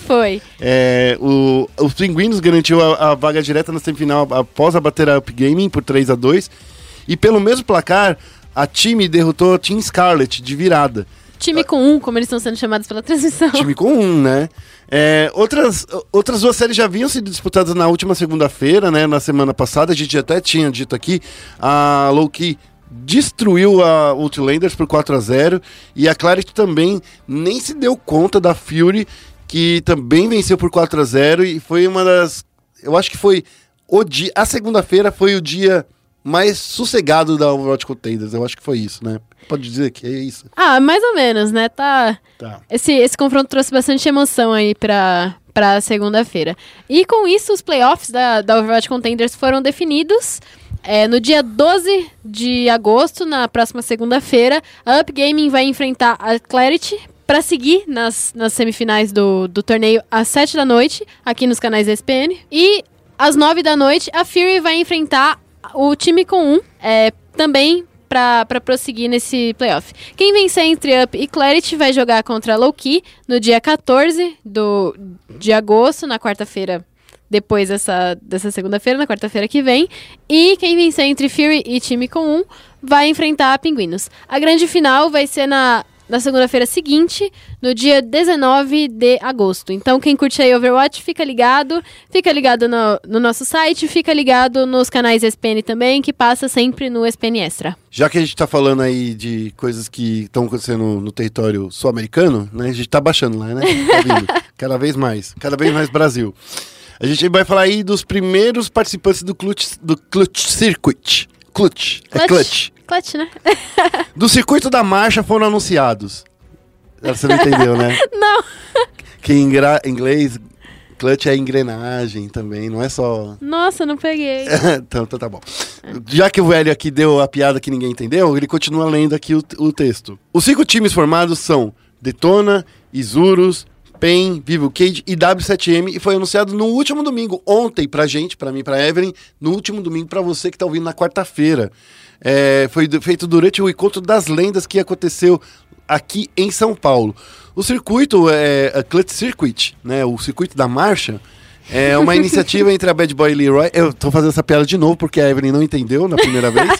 Foi. É, o- os Pinguinos garantiu a, a vaga direta na semifinal após abater a Up Gaming por 3 a 2 E pelo mesmo placar, a time derrotou a Team Scarlet de virada. Time com um, como eles estão sendo chamados pela transmissão. Time com um, né? É, outras, outras duas séries já haviam sido disputadas na última segunda-feira, né? Na semana passada, a gente até tinha dito aqui. A Loki destruiu a Outlanders por 4 a 0 e a Clarity também nem se deu conta da Fury, que também venceu por 4 a 0 e foi uma das. Eu acho que foi o dia. A segunda-feira foi o dia mais sossegado da Overwatch Contenders. Eu acho que foi isso, né? Pode dizer que é isso. Ah, mais ou menos, né? Tá. Tá. Esse, esse confronto trouxe bastante emoção aí pra, pra segunda-feira. E com isso, os playoffs da, da Overwatch Contenders foram definidos. É, no dia 12 de agosto, na próxima segunda-feira, a Up Gaming vai enfrentar a Clarity para seguir nas, nas semifinais do, do torneio às 7 da noite, aqui nos canais ESPN. E às 9 da noite, a Fury vai enfrentar o time com um, é, também pra prosseguir nesse playoff. Quem vencer entre Up e Clarity vai jogar contra Loki no dia 14 do, de agosto, na quarta-feira depois dessa, dessa segunda-feira, na quarta-feira que vem. E quem vencer entre Fury e time com um vai enfrentar a Pinguinos. A grande final vai ser na, na segunda-feira seguinte, no dia 19 de agosto. Então, quem curte aí Overwatch, fica ligado. Fica ligado no, no nosso site, fica ligado nos canais ESPN também, que passa sempre no ESPN Extra. Já que a gente tá falando aí de coisas que estão acontecendo no território sul-americano, né? A gente tá baixando lá, né? Tá cada vez mais. Cada vez mais Brasil. A gente vai falar aí dos primeiros participantes do Clutch, do Clutch Circuit. Clutch. É Clutch. Clutch, né? Do circuito da marcha foram anunciados. Você não entendeu, né? Não. Que em inglês, clutch é engrenagem também, não é só. Nossa, não peguei. então, então tá bom. Já que o velho aqui deu a piada que ninguém entendeu, ele continua lendo aqui o, o texto. Os cinco times formados são Detona, Isurus, PEN, Vivo Cage e W7M e foi anunciado no último domingo, ontem pra gente, pra mim, pra Evelyn, no último domingo pra você que tá ouvindo na quarta-feira. É, foi feito durante o encontro das lendas que aconteceu aqui em São Paulo. O circuito é a Clutch Circuit, né, o circuito da marcha, é uma iniciativa entre a Bad Boy e Leroy. Eu tô fazendo essa piada de novo porque a Evelyn não entendeu na primeira vez.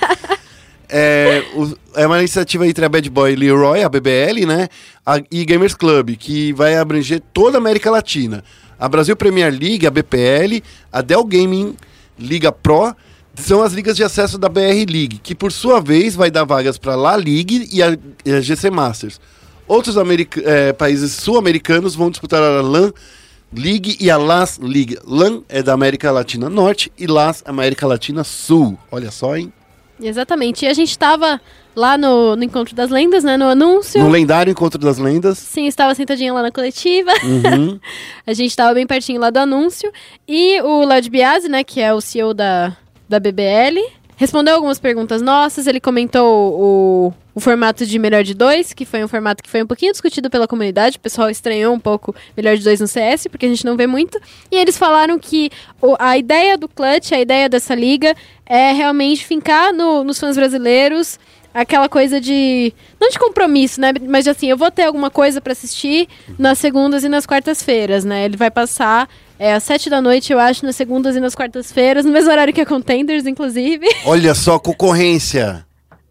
É, o- é uma iniciativa entre a Bad Boy e Leroy, a BBL, né? a- e Gamers Club, que vai abranger toda a América Latina. A Brasil Premier League, a BPL, a Dell Gaming Liga Pro são as ligas de acesso da BR League, que por sua vez vai dar vagas para a La League e a, e a GC Masters. Outros eh, países sul-americanos vão disputar a LAN League e a LAS League. LAN é da América Latina Norte e LAS América Latina Sul. Olha só, hein? Exatamente. E a gente tava lá no, no Encontro das Lendas, né? No anúncio. No lendário Encontro das Lendas. Sim, estava sentadinha lá na coletiva. Uhum. A gente estava bem pertinho lá do anúncio. E o Léo Biasi, né, que é o CEO da, da BBL, respondeu algumas perguntas nossas. Ele comentou o, o formato de melhor de dois, que foi um formato que foi um pouquinho discutido pela comunidade. O pessoal estranhou um pouco melhor de dois no CS, porque a gente não vê muito. E eles falaram que o- a ideia do Clutch, a ideia dessa liga, é realmente fincar no- nos fãs brasileiros aquela coisa de. Não de compromisso, né? Mas de assim, eu vou ter alguma coisa pra assistir nas segundas e nas quartas-feiras, né? Ele vai passar é, às sete da noite, eu acho, nas segundas e nas quartas-feiras, no mesmo horário que a Contenders, inclusive. Olha só, concorrência.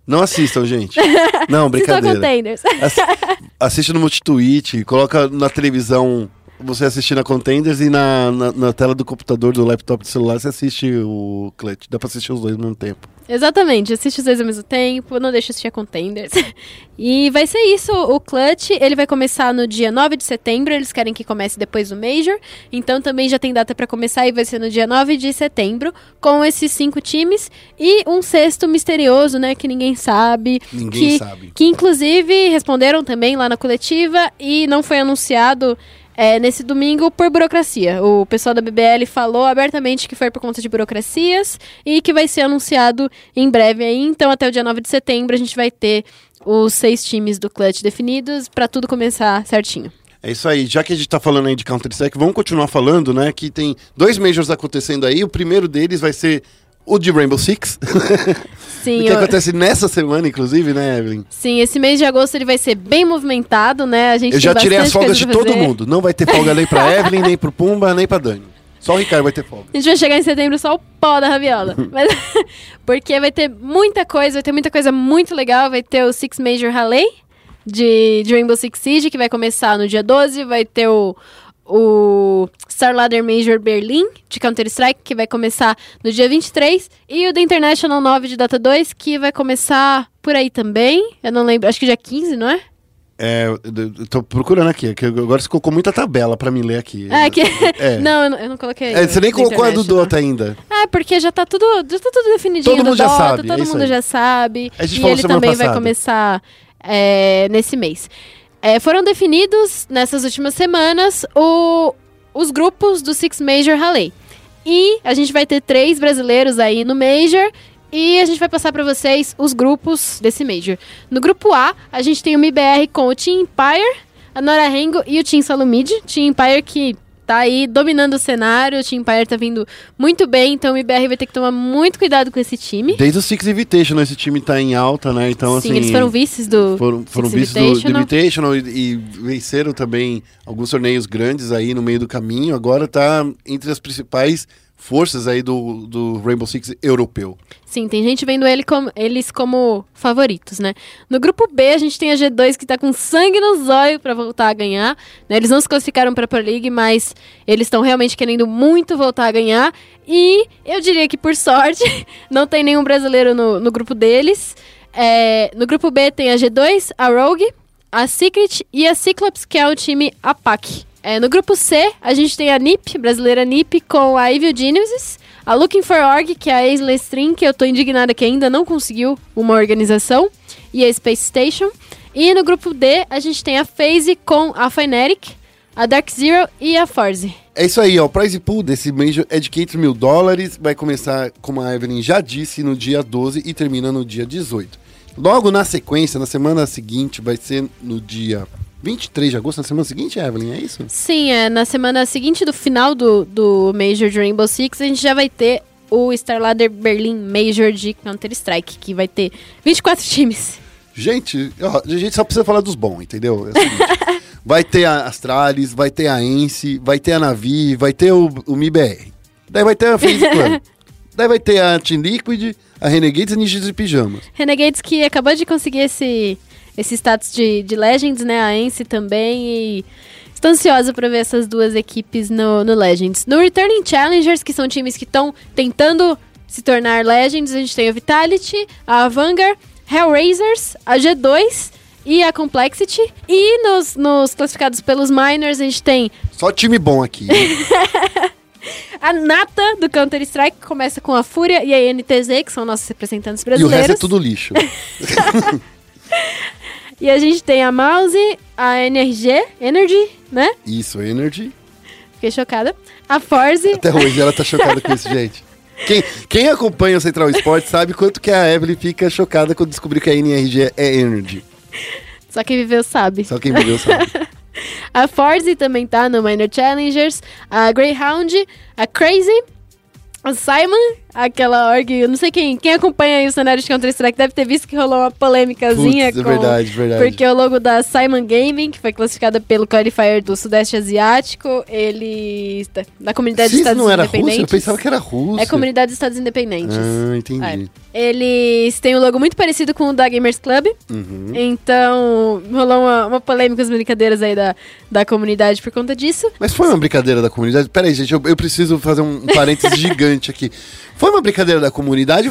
Não assistam, gente. Não, brincadeira. Contenders. Assi- assiste no multitweet, coloca na televisão você assistir na Contenders e na, na, na tela do computador, do laptop, do celular, você assiste o Clutch. Dá pra assistir os dois ao mesmo tempo. Exatamente, assiste os dois ao mesmo tempo, não deixa de assistir a Contenders. e vai ser isso, o Clutch, ele vai começar no dia 9 de setembro, eles querem que comece depois do Major, então também já tem data pra começar e vai ser no dia 9 de setembro, com esses cinco times e um sexto misterioso, né, que ninguém sabe. Ninguém que, sabe. Que inclusive responderam também lá na coletiva e não foi anunciado é, nesse domingo por burocracia. O pessoal da BBL falou abertamente que foi por conta de burocracias e que vai ser anunciado em breve aí. Então, até o dia 9 de setembro, a gente vai ter os seis times do Clutch definidos para tudo começar certinho. É isso aí. Já que a gente tá falando aí de Counter-Strike, vamos continuar falando, né? Que tem dois Majors acontecendo aí. O primeiro deles vai ser o de Rainbow Six. Sim, que eu- acontece nessa semana, inclusive, né, Evelyn? sim, esse mês de agosto ele vai ser bem movimentado, né? A gente Eu já tirei as folgas de todo mundo. Não vai ter folga nem pra Evelyn, nem pro Pumba, nem pra Dani. Só o Ricardo vai ter folga. A gente vai chegar em setembro só o pó da raviola. Mas- porque vai ter muita coisa, vai ter muita coisa muito legal. Vai ter o Six Major Rally de, de Rainbow Six Siege, que vai começar no dia 12. Vai ter o, o Star Ladder Major Berlim de Counter-Strike, que vai começar no dia 23. E o The International 9 de Dota 2, que vai começar por aí também. Eu não lembro, acho que dia 15, não é? É, eu- tô procurando aqui, que agora você colocou muita tabela pra me ler aqui. Ah, que... É. Não, eu não, eu não coloquei. É, você nem colocou a do. Dota ainda. Ah, porque já tá tudo, já tá tudo definidinho. Todo do mundo já Dota, sabe, é Todo isso mundo aí. já sabe. A gente e ele também vai passada. começar é, nesse mês. É, foram definidos, nessas últimas semanas, o- os grupos do Six Major Rally. E a gente vai ter três brasileiros aí no Major. E a gente vai passar pra vocês os grupos desse Major. No grupo A, a gente tem o MIBR com o Team Empire, a Nora Rengo e o Team Salumid. Team Empire que tá aí dominando o cenário, o Team Empire tá vindo muito bem, então o MIBR vai ter que tomar muito cuidado com esse time. Desde o Six Invitation, esse time tá em alta, né? Então, Sim, assim. eles foram vices do Foram, foram Six vistos do Invitational. Invitational e, e venceram também alguns torneios grandes aí no meio do caminho. Agora tá entre as principais forças aí do, do Rainbow Six europeu. Sim, tem gente vendo ele como- eles como favoritos, né? No grupo B, a gente tem a G2 que tá com sangue no zóio pra voltar a ganhar. né? Eles não se classificaram pra Pro League, mas eles estão realmente querendo muito voltar a ganhar. E eu diria que, por sorte, não tem nenhum brasileiro no, no grupo deles. É, no grupo B tem a G2, a Rogue, a Secret e a Cyclops, que é o time APAC. É, no grupo C, a gente tem a NiP, brasileira NiP, com a Evil Genesis, a Looking for Org, que é a String, que eu tô indignada que ainda não conseguiu uma organização, e a Space Station. E no grupo D, a gente tem a FaZe com a Fnatic, a Dark Zero e a Forze. É isso aí, ó. O prize pool desse Major é de 500 mil dólares. Vai começar, como a Evelyn já disse, no dia 12 e termina no dia 18. Logo na sequência, na semana seguinte, vai ser no dia 23 de agosto, na semana seguinte, Evelyn, é isso? Sim, é, na semana seguinte do final do, do Major de Rainbow Six, a gente já vai ter o Starladder Berlin Major de Counter-Strike, que vai ter 24 times. Gente, ó, a gente só precisa falar dos bons, entendeu? É seguinte, vai ter a Astralis, vai ter a Ence, vai ter a Navi, vai ter o, o MIBR. Daí vai ter a Clan. Daí vai ter a Team Liquid, a Renegades e a Ninjas de Pijamas. Renegades que acabou de conseguir esse, esse status de, de Legends, né? A Ence também. E estou ansiosa para ver essas duas equipes no, no Legends. No Returning Challengers, que são times que estão tentando se tornar Legends, a gente tem a Vitality, a Vanguard, Hellraisers, a G2 e a Complexity. E nos, nos classificados pelos Miners, a gente tem Só time bom aqui. a Nata do Counter-Strike, que começa com a Fúria e a NTZ, que são nossos representantes e o resto brasileiros. é tudo lixo. E a gente tem a Mouse, a NRG, Energy, né? Isso, Energy. Fiquei chocada. A Forze, Até hoje ela tá chocada com isso, gente. Quem, quem acompanha o Central Esporte sabe quanto que a Evelyn fica chocada quando descobrir que a NRG é Energy. só quem viveu sabe. Só quem viveu sabe. A Forze também tá no Minor Challengers. A Greyhound, a Crazy, a Simon, aquela org, eu não sei quem, quem acompanha aí o cenário de Counter-Strike deve ter visto que rolou uma polêmicazinha Putz, é com... verdade, verdade. Porque o logo da Simon Gaming, que foi classificada pelo Qualifier do Sudeste Asiático, ele... da comunidade Se de Estados não era Rússia, eu Independentes. pensava que era Rússia. É comunidade dos Estados Independentes. Ah, entendi. Eles têm um logo muito parecido com o da Gamers Club. Uhum. Então, rolou uma, uma polêmica, as brincadeiras aí da, da comunidade por conta disso. Mas foi uma brincadeira da comunidade? Peraí, gente, eu, eu preciso fazer um parênteses gigante aqui. Foi uma brincadeira da comunidade?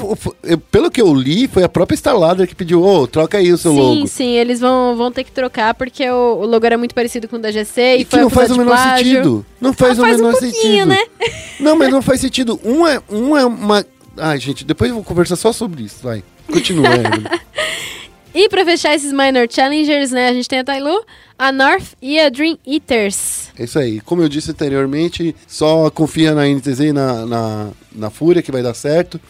pelo que eu li, foi a própria Starladder que pediu, ô, troca aí o seu sim, logo. sim, eles vão, vão ter que trocar porque o, o logo era muito parecido com o da GC e, E que não faz o menor plágio. sentido. Não faz Ah, o faz um menor pouquinho, sentido. né? Não, mas não faz sentido. Um é, um é uma. Ai, gente, depois eu vou conversar só sobre isso. Vai. Continua. E pra fechar esses Minor Challengers, né, a gente tem a Tailu, a North e a Dream Eaters. É isso aí. Como eu disse anteriormente, só confia na NTZ e na, na, na Fúria que vai dar certo.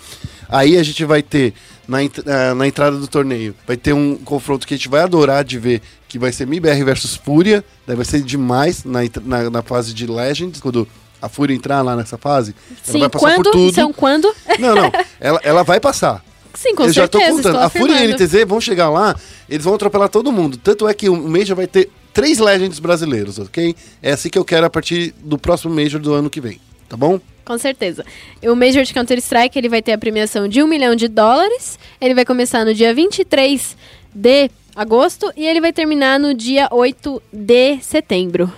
Aí a gente vai ter, na, eh, na entrada do torneio, vai ter um confronto que a gente vai adorar de ver, que vai ser MIBR versus Fúria. Daí vai ser demais na, na, na fase de Legends, quando a Fúria entrar lá nessa fase. ela Sim, vai passar quando? por tudo. Isso um quando? Não, não. Ela, ela vai passar. Sim, com eu já tô certeza, contando. A Fúria e a. NTZ vão chegar lá, eles vão atropelar todo mundo. Tanto é que o Major vai ter três Legends brasileiros, ok? É assim que eu quero a partir do próximo Major do ano que vem, tá bom? Com certeza. O Major de Counter-Strike ele vai ter a premiação de um milhão de dólares. Ele vai começar no dia 23 de agosto e ele vai terminar no dia 8 de setembro.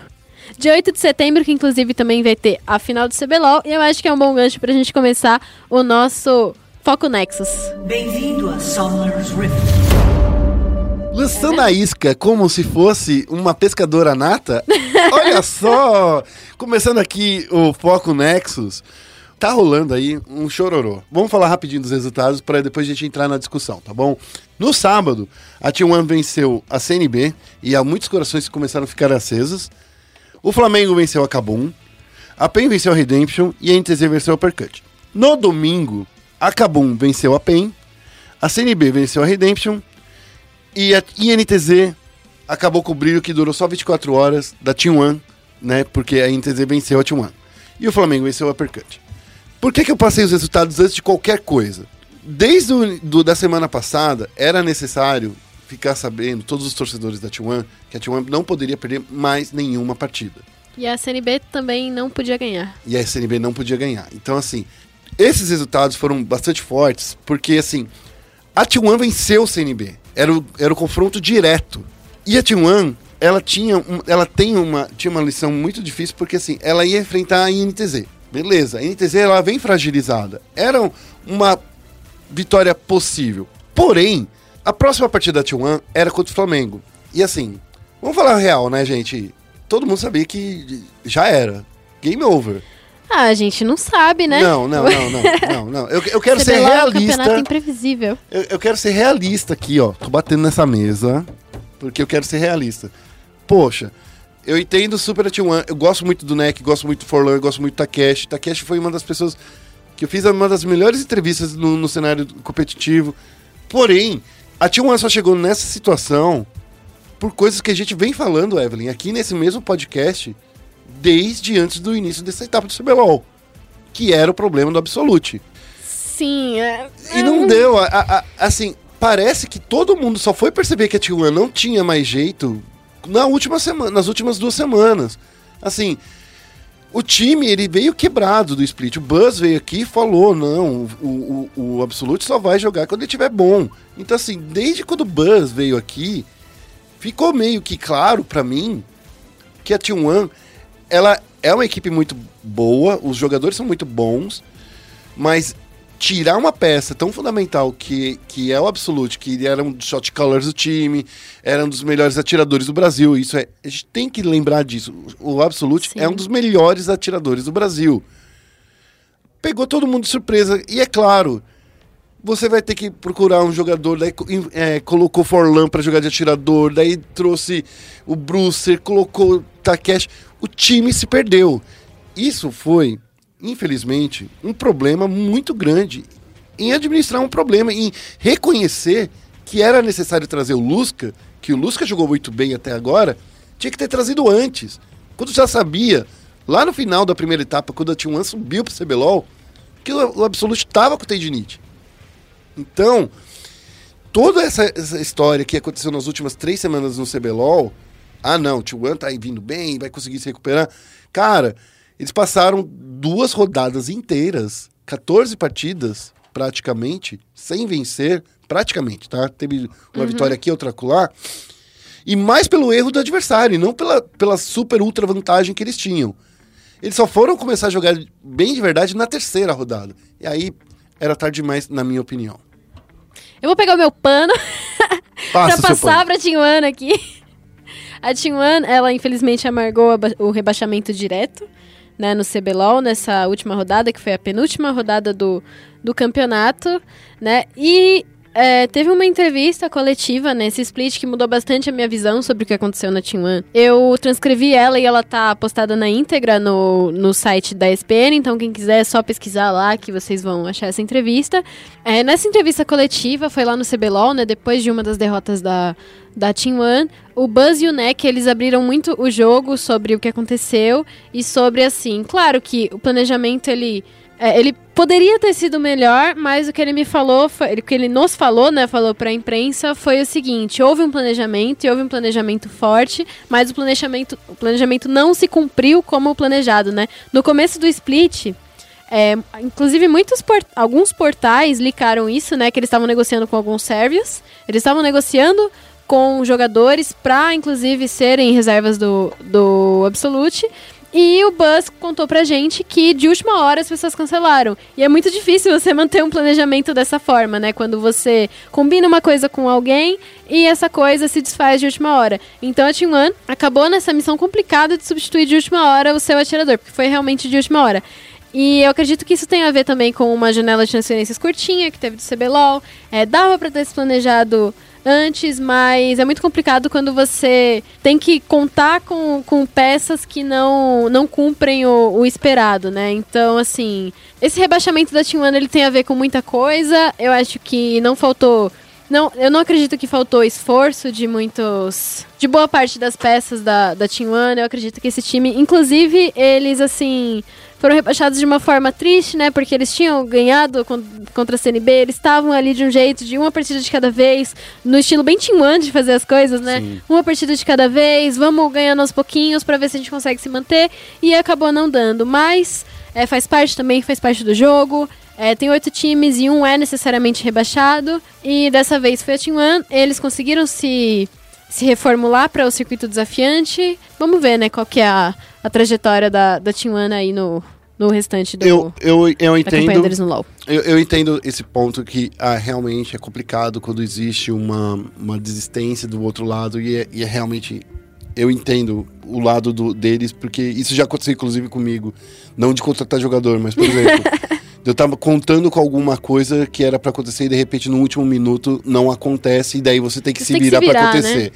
Dia 8 de setembro, que inclusive também vai ter a final do CBLOL. E eu acho que é um bom gancho pra gente começar o nosso Foco Nexus. Bem-vindo a Summer's Rift. Lançando a isca como se fosse uma pescadora nata. Olha só! Começando aqui o Foco Nexus. Tá rolando aí um chororô. Vamos falar rapidinho dos resultados para depois a gente entrar na discussão, tá bom? No sábado, a T1 venceu a CNB e há muitos corações que começaram a ficar acesos. O Flamengo venceu a Kabum. A PEN venceu a Redemption e a NTZ venceu a Percut. No domingo, a Kabum venceu a PEN. A CNB venceu a Redemption e a INTZ acabou com o brilho que durou só 24 horas da Team One, né? Porque a INTZ venceu a Team One. E o Flamengo venceu a Percut. Por que, que eu passei os resultados antes de qualquer coisa? Desde o, do, da semana passada, era necessário ficar sabendo, todos os torcedores da Team One, que a Team One não poderia perder mais nenhuma partida. E a CNB também não podia ganhar. E a SNB não podia ganhar. Então, assim, esses resultados foram bastante fortes, porque, assim, a T1 venceu o CNB. Era o, era o confronto direto. E a T1, ela tinha, um- ela tem uma, tinha uma lição muito difícil, porque, assim, ela ia enfrentar a INTZ. Beleza, a INTZ, ela vem fragilizada. Era um- uma vitória possível. Porém, a próxima partida da T1 era contra o Flamengo. E, assim, vamos falar real, né, gente? Todo mundo sabia que já era. Game over. Ah, a gente não sabe, né? Não, não, não, não, não, não. Eu, eu quero ser CBLOL é um campeonato realista. imprevisível. Eu, eu quero ser realista aqui, ó. Tô batendo nessa mesa. porque eu quero ser realista. Poxa, eu entendo super a T1, eu gosto muito do Neck, gosto muito do Forlan, eu gosto muito do Takeshi. Takeshi foi uma das pessoas que eu fiz uma das melhores entrevistas no, no cenário competitivo. Porém, a T1 só chegou nessa situação por coisas que a gente vem falando, Evelyn, aqui nesse mesmo podcast, desde antes do início dessa etapa do CBLOL, que era o problema do Absolute. Sim, é. E não deu, a- a- assim, parece que todo mundo só foi perceber que a T1 não tinha mais jeito na última semana, nas últimas duas semanas. Assim, o time ele veio quebrado do split. O Buzz veio aqui e falou: não, o, o, o Absolute só vai jogar quando ele estiver bom. Então, assim, desde quando o Buzz veio aqui, ficou meio que claro pra mim que a T1 ela é uma equipe muito boa, os jogadores são muito bons, mas tirar uma peça tão fundamental que, que é o Absolute, que era um dos shot callers do time, era um dos melhores atiradores do Brasil, isso é, a gente tem que lembrar disso. O Absolute Sim. é um dos melhores atiradores do Brasil. Pegou todo mundo de surpresa, e é claro, você vai ter que procurar um jogador, daí é, colocou Forlan pra jogar de atirador, daí trouxe o Brucer, colocou Takeshi. O time se perdeu. Isso foi, infelizmente, um problema muito grande em administrar um problema, em reconhecer que era necessário trazer o Lusca, que o Lusca jogou muito bem até agora, tinha que ter trazido antes. Quando já sabia, lá no final da primeira etapa, quando a T1 subiu pro CBLOL, que o, o Absolute estava com o tendinite. Então, toda essa, essa história que aconteceu nas últimas três semanas no CBLOL, ah não, o T1 tá aí vindo bem, vai conseguir se recuperar. Cara, eles passaram duas rodadas inteiras, 14 partidas, praticamente, sem vencer, praticamente, tá? Teve uma vitória aqui, outra acolá. E mais pelo erro do adversário, e não pela, pela super ultra vantagem que eles tinham. Eles só foram começar a jogar bem de verdade na terceira rodada. E aí era tarde demais, na minha opinião. Eu vou pegar o meu pano Passa, pra seu pano. passar pra T1 aqui. A T1, ela infelizmente amargou o rebaixamento direto, né, no CBLOL, nessa última rodada, que foi a penúltima rodada do, do campeonato, né, e é, teve uma entrevista coletiva nesse split que mudou bastante a minha visão sobre o que aconteceu na Team One. Eu transcrevi ela e ela tá postada na íntegra no, no site da SPN, então quem quiser é só pesquisar lá que vocês vão achar essa entrevista. É, nessa entrevista coletiva, foi lá no CBLOL, né, depois de uma das derrotas da, da Team One, o Buzz e o Neck, eles abriram muito o jogo sobre o que aconteceu e sobre, assim, claro que o planejamento, ele... É, ele poderia ter sido melhor, mas o que ele me falou, foi, o que ele nos falou, né, falou pra imprensa, foi o seguinte: houve um planejamento e houve um planejamento forte, mas o planejamento, o planejamento não se cumpriu como planejado, né? No começo do split, é, inclusive, muitos por- alguns portais licaram isso, né? Que eles estavam negociando com alguns sérvios. Eles estavam negociando com jogadores pra, inclusive, serem reservas do, do Absolute. E o Buzz contou pra gente que de última hora as pessoas cancelaram. E é muito difícil você manter um planejamento dessa forma, né? Quando você combina uma coisa com alguém e essa coisa se desfaz de última hora. Então a Team One acabou nessa missão complicada de substituir de última hora o seu atirador, porque foi realmente de última hora. E eu acredito que isso tem a ver também com uma janela de transferências curtinha que teve do CBLOL. É, dava pra ter se planejado antes, mas é muito complicado quando você tem que contar com, com peças que não, não cumprem o, o esperado, né? Então, assim, esse rebaixamento da Team One ele tem a ver com muita coisa. Eu acho que não faltou. Não, eu não acredito que faltou esforço de muitos. De boa parte das peças da, da Team One. Eu acredito que esse time, inclusive, eles, assim, foram rebaixados de uma forma triste, né? Porque eles tinham ganhado con- contra a CNB, eles estavam ali de um jeito, de uma partida de cada vez, no estilo bem One de fazer as coisas, né? Sim. Uma partida de cada vez, vamos ganhando aos pouquinhos pra ver se a gente consegue se manter. E acabou não dando. Mas é, faz parte também, faz parte do jogo. É, tem oito times e um é necessariamente rebaixado. E dessa vez foi a Team One. Eles conseguiram se, se reformular para o circuito desafiante. Vamos ver, né, qual que é a, a trajetória da, da One aí no, no restante do, Eu, eu, eu entendo. deles no LoL. Eu, eu entendo esse ponto que ah, realmente é complicado quando existe uma, uma desistência do outro lado e é, e é realmente. Eu entendo o lado do- deles, porque isso já aconteceu inclusive comigo. Não de contratar jogador, mas, por exemplo, eu tava contando com alguma coisa que era pra acontecer e de repente no último minuto não acontece e daí você tem que Você se tem que virar se pra virar, né? acontecer.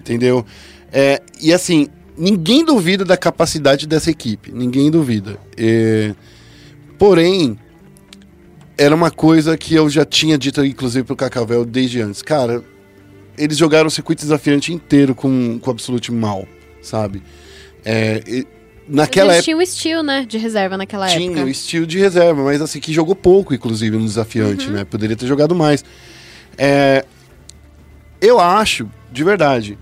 Entendeu? É, e assim, ninguém duvida da capacidade dessa equipe. Ninguém duvida. É, porém, era uma coisa que eu já tinha dito, inclusive, pro Cacavel desde antes. Cara, eles jogaram o circuito desafiante inteiro com, com o Absolute mal, sabe? É, e- naquela época. tinham o Steel, né, de reserva naquela Tinha época. o estilo de reserva, mas assim, que jogou pouco, inclusive, no desafiante, Uhum. né? Poderia ter jogado mais. É, eu acho, de verdade,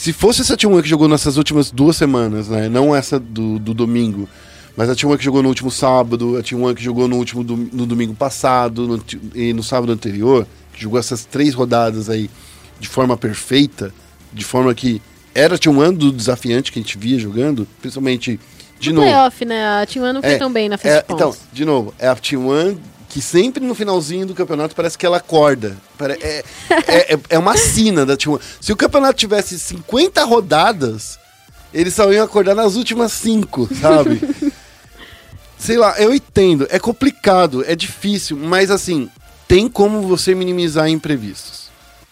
se fosse essa T1 que jogou nessas últimas duas semanas, né? Não essa do, do domingo, mas a T1 que jogou no último sábado, a T1 que jogou no último dom- no domingo passado no e no sábado anterior, que jogou essas três rodadas aí de forma perfeita, de forma que era a T1 do desafiante que a gente via jogando, principalmente de no novo. playoff, né? A Team One não foi É, tão bem na fase É, então, de novo, é a T1 que sempre no finalzinho do campeonato parece que ela acorda. É, é, é- é uma sina da T1. Se o campeonato tivesse 50 rodadas, eles só iam acordar nas últimas 5, sabe? Sei lá, eu entendo. É complicado, é difícil, mas assim, tem como você minimizar imprevistos.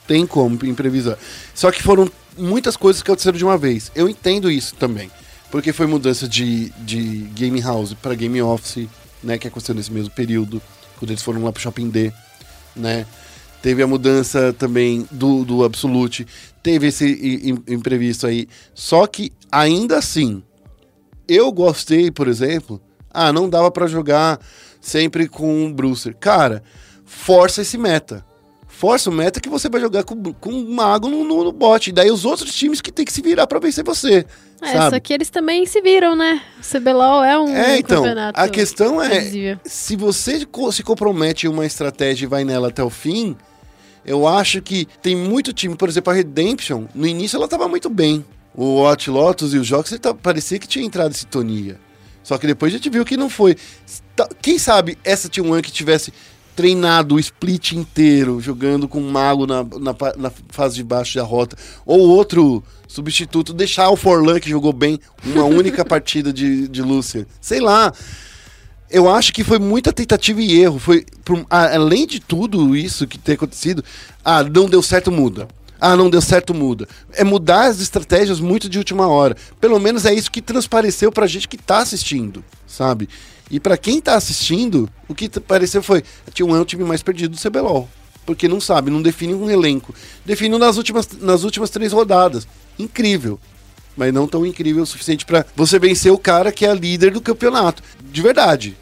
Tem como imprevisar. Só que foram muitas coisas que aconteceram de uma vez. Eu entendo isso também. Porque foi mudança de, de Game House para Game Office, né? Que aconteceu nesse mesmo período, quando eles foram lá pro Shopping D, né? Teve a mudança também do, do Absolute. Teve esse imprevisto aí. Só que, ainda assim, eu gostei, por exemplo. Ah, não dava pra jogar sempre com o Brucer. Cara, força esse meta. Força o meta que você vai jogar com, com um mago no, no, no bot. E daí os outros times que tem que se virar pra vencer você. É, sabe? só que eles também se viram, né? O CBLOL é um É, então, campeonato a questão é, se você se compromete em uma estratégia e vai nela até o fim, eu acho que tem muito time, por exemplo, a Redemption, no início ela tava muito bem. O Hot Lotus e os jogos, tá- parecia que tinha entrado em sintonia. Só que depois a gente viu que não foi. Tá- Quem sabe essa T1 que tivesse treinado o split inteiro, jogando com um mago na, na, na fase de baixo da rota, ou outro substituto, deixar o Forlan, que jogou bem, uma única partida de, de Lúcia. Sei lá. Eu acho que foi muita tentativa e erro. Foi por- a- além de tudo isso que tem acontecido. Ah, não deu certo, muda. Ah, não deu certo, muda. É mudar as estratégias muito de última hora. Pelo menos é isso que transpareceu pra gente que tá assistindo, sabe? E pra quem tá assistindo, o que pareceu foi: tinha um é o time mais perdido do CBLOL. Porque não sabe, não define um elenco. Definiu nas últimas, nas últimas três rodadas. Incrível mas não tão incrível o suficiente pra você vencer o cara que é a líder do campeonato. De verdade.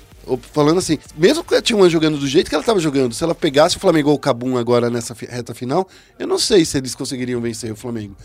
Falando assim, mesmo que a T1 jogando do jeito que ela tava jogando, se ela pegasse o Flamengo ou o Cabum agora nessa reta final, eu não sei se eles conseguiriam vencer o Flamengo.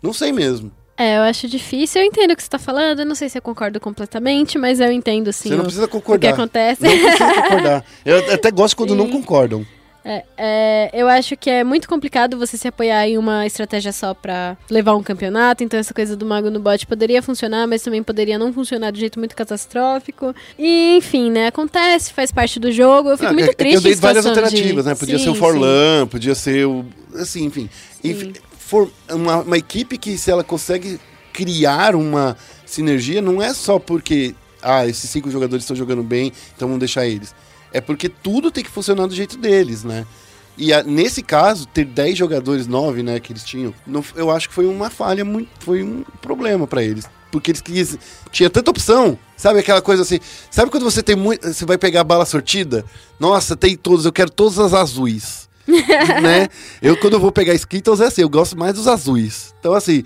Não sei mesmo. É, eu acho difícil. Eu entendo o que você tá falando. Eu não sei se eu concordo completamente, mas eu entendo sim. você não precisa o que concordar. acontece. Não precisa concordar. Eu até gosto quando não Sim. concordam. É, é, eu acho que é muito complicado você se apoiar em uma estratégia só pra levar um campeonato. Então, essa coisa do mago no bot poderia funcionar, mas também poderia não funcionar de jeito muito catastrófico. E, enfim, né? Acontece, faz parte do jogo. Eu fico Ah, muito é que triste. Eu dei várias alternativas, de- né? Podia Sim, ser o sim. Forlan, podia ser o. Assim, enfim. Sim. For uma, uma equipe que, se ela consegue criar uma sinergia, não é só porque. Ah, esses cinco jogadores estão jogando bem, então vamos deixar eles. É porque tudo tem que funcionar do jeito deles, né? E a- nesse caso, ter 10 jogadores, 9, né, que eles tinham, não- eu acho que foi uma falha, muito, foi um problema pra eles. Porque eles quis, tinha tanta opção, sabe aquela coisa assim, sabe quando você tem muito, você vai pegar a bala sortida? Nossa, tem todos, eu quero todas as azuis. né? Eu quando eu vou pegar Skittles é assim, eu gosto mais dos azuis. Então assim,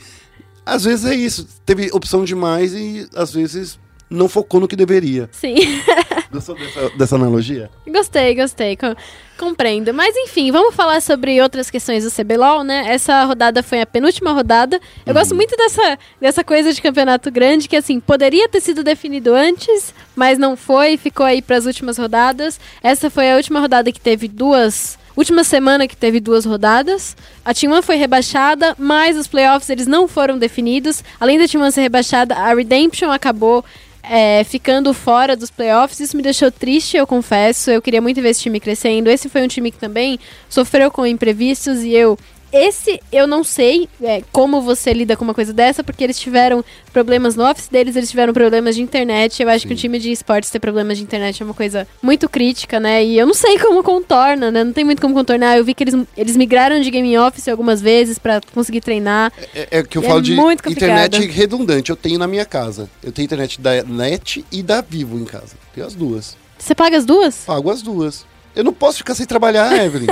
às vezes é isso, teve opção demais e às vezes não focou no que deveria. Sim. Gostou dessa, dessa analogia? Gostei, gostei. co- compreendo. Mas enfim, vamos falar sobre outras questões do CBLOL, né? Essa rodada foi a penúltima rodada. Eu gosto muito dessa, dessa coisa de campeonato grande, que assim, poderia ter sido definido antes, mas não foi, ficou aí para as últimas rodadas. Essa foi a última rodada que teve duas. Última semana que teve duas rodadas. A T1 foi rebaixada, mas os playoffs eles não foram definidos. Além da T1 ser rebaixada, a Redemption acabou é, ficando fora dos playoffs. Isso me deixou triste, eu confesso. Eu queria muito ver esse time crescendo. Esse foi um time que também sofreu com imprevistos e eu esse eu não sei é, como você lida com uma coisa dessa, porque eles tiveram problemas no office deles, eles tiveram problemas de internet. Eu acho que o time de esportes ter problemas de internet é uma coisa muito crítica, né? E eu não sei como contorna, né? Não tem muito como contornar. Eu vi que eles, eles migraram de game office algumas vezes pra conseguir treinar. É, é que eu É falo de internet redundante. Eu tenho na minha casa. Eu tenho internet da NET e da Vivo em casa. Tenho as duas. Você paga as duas? Pago as duas. Eu não posso ficar sem trabalhar, Evelyn.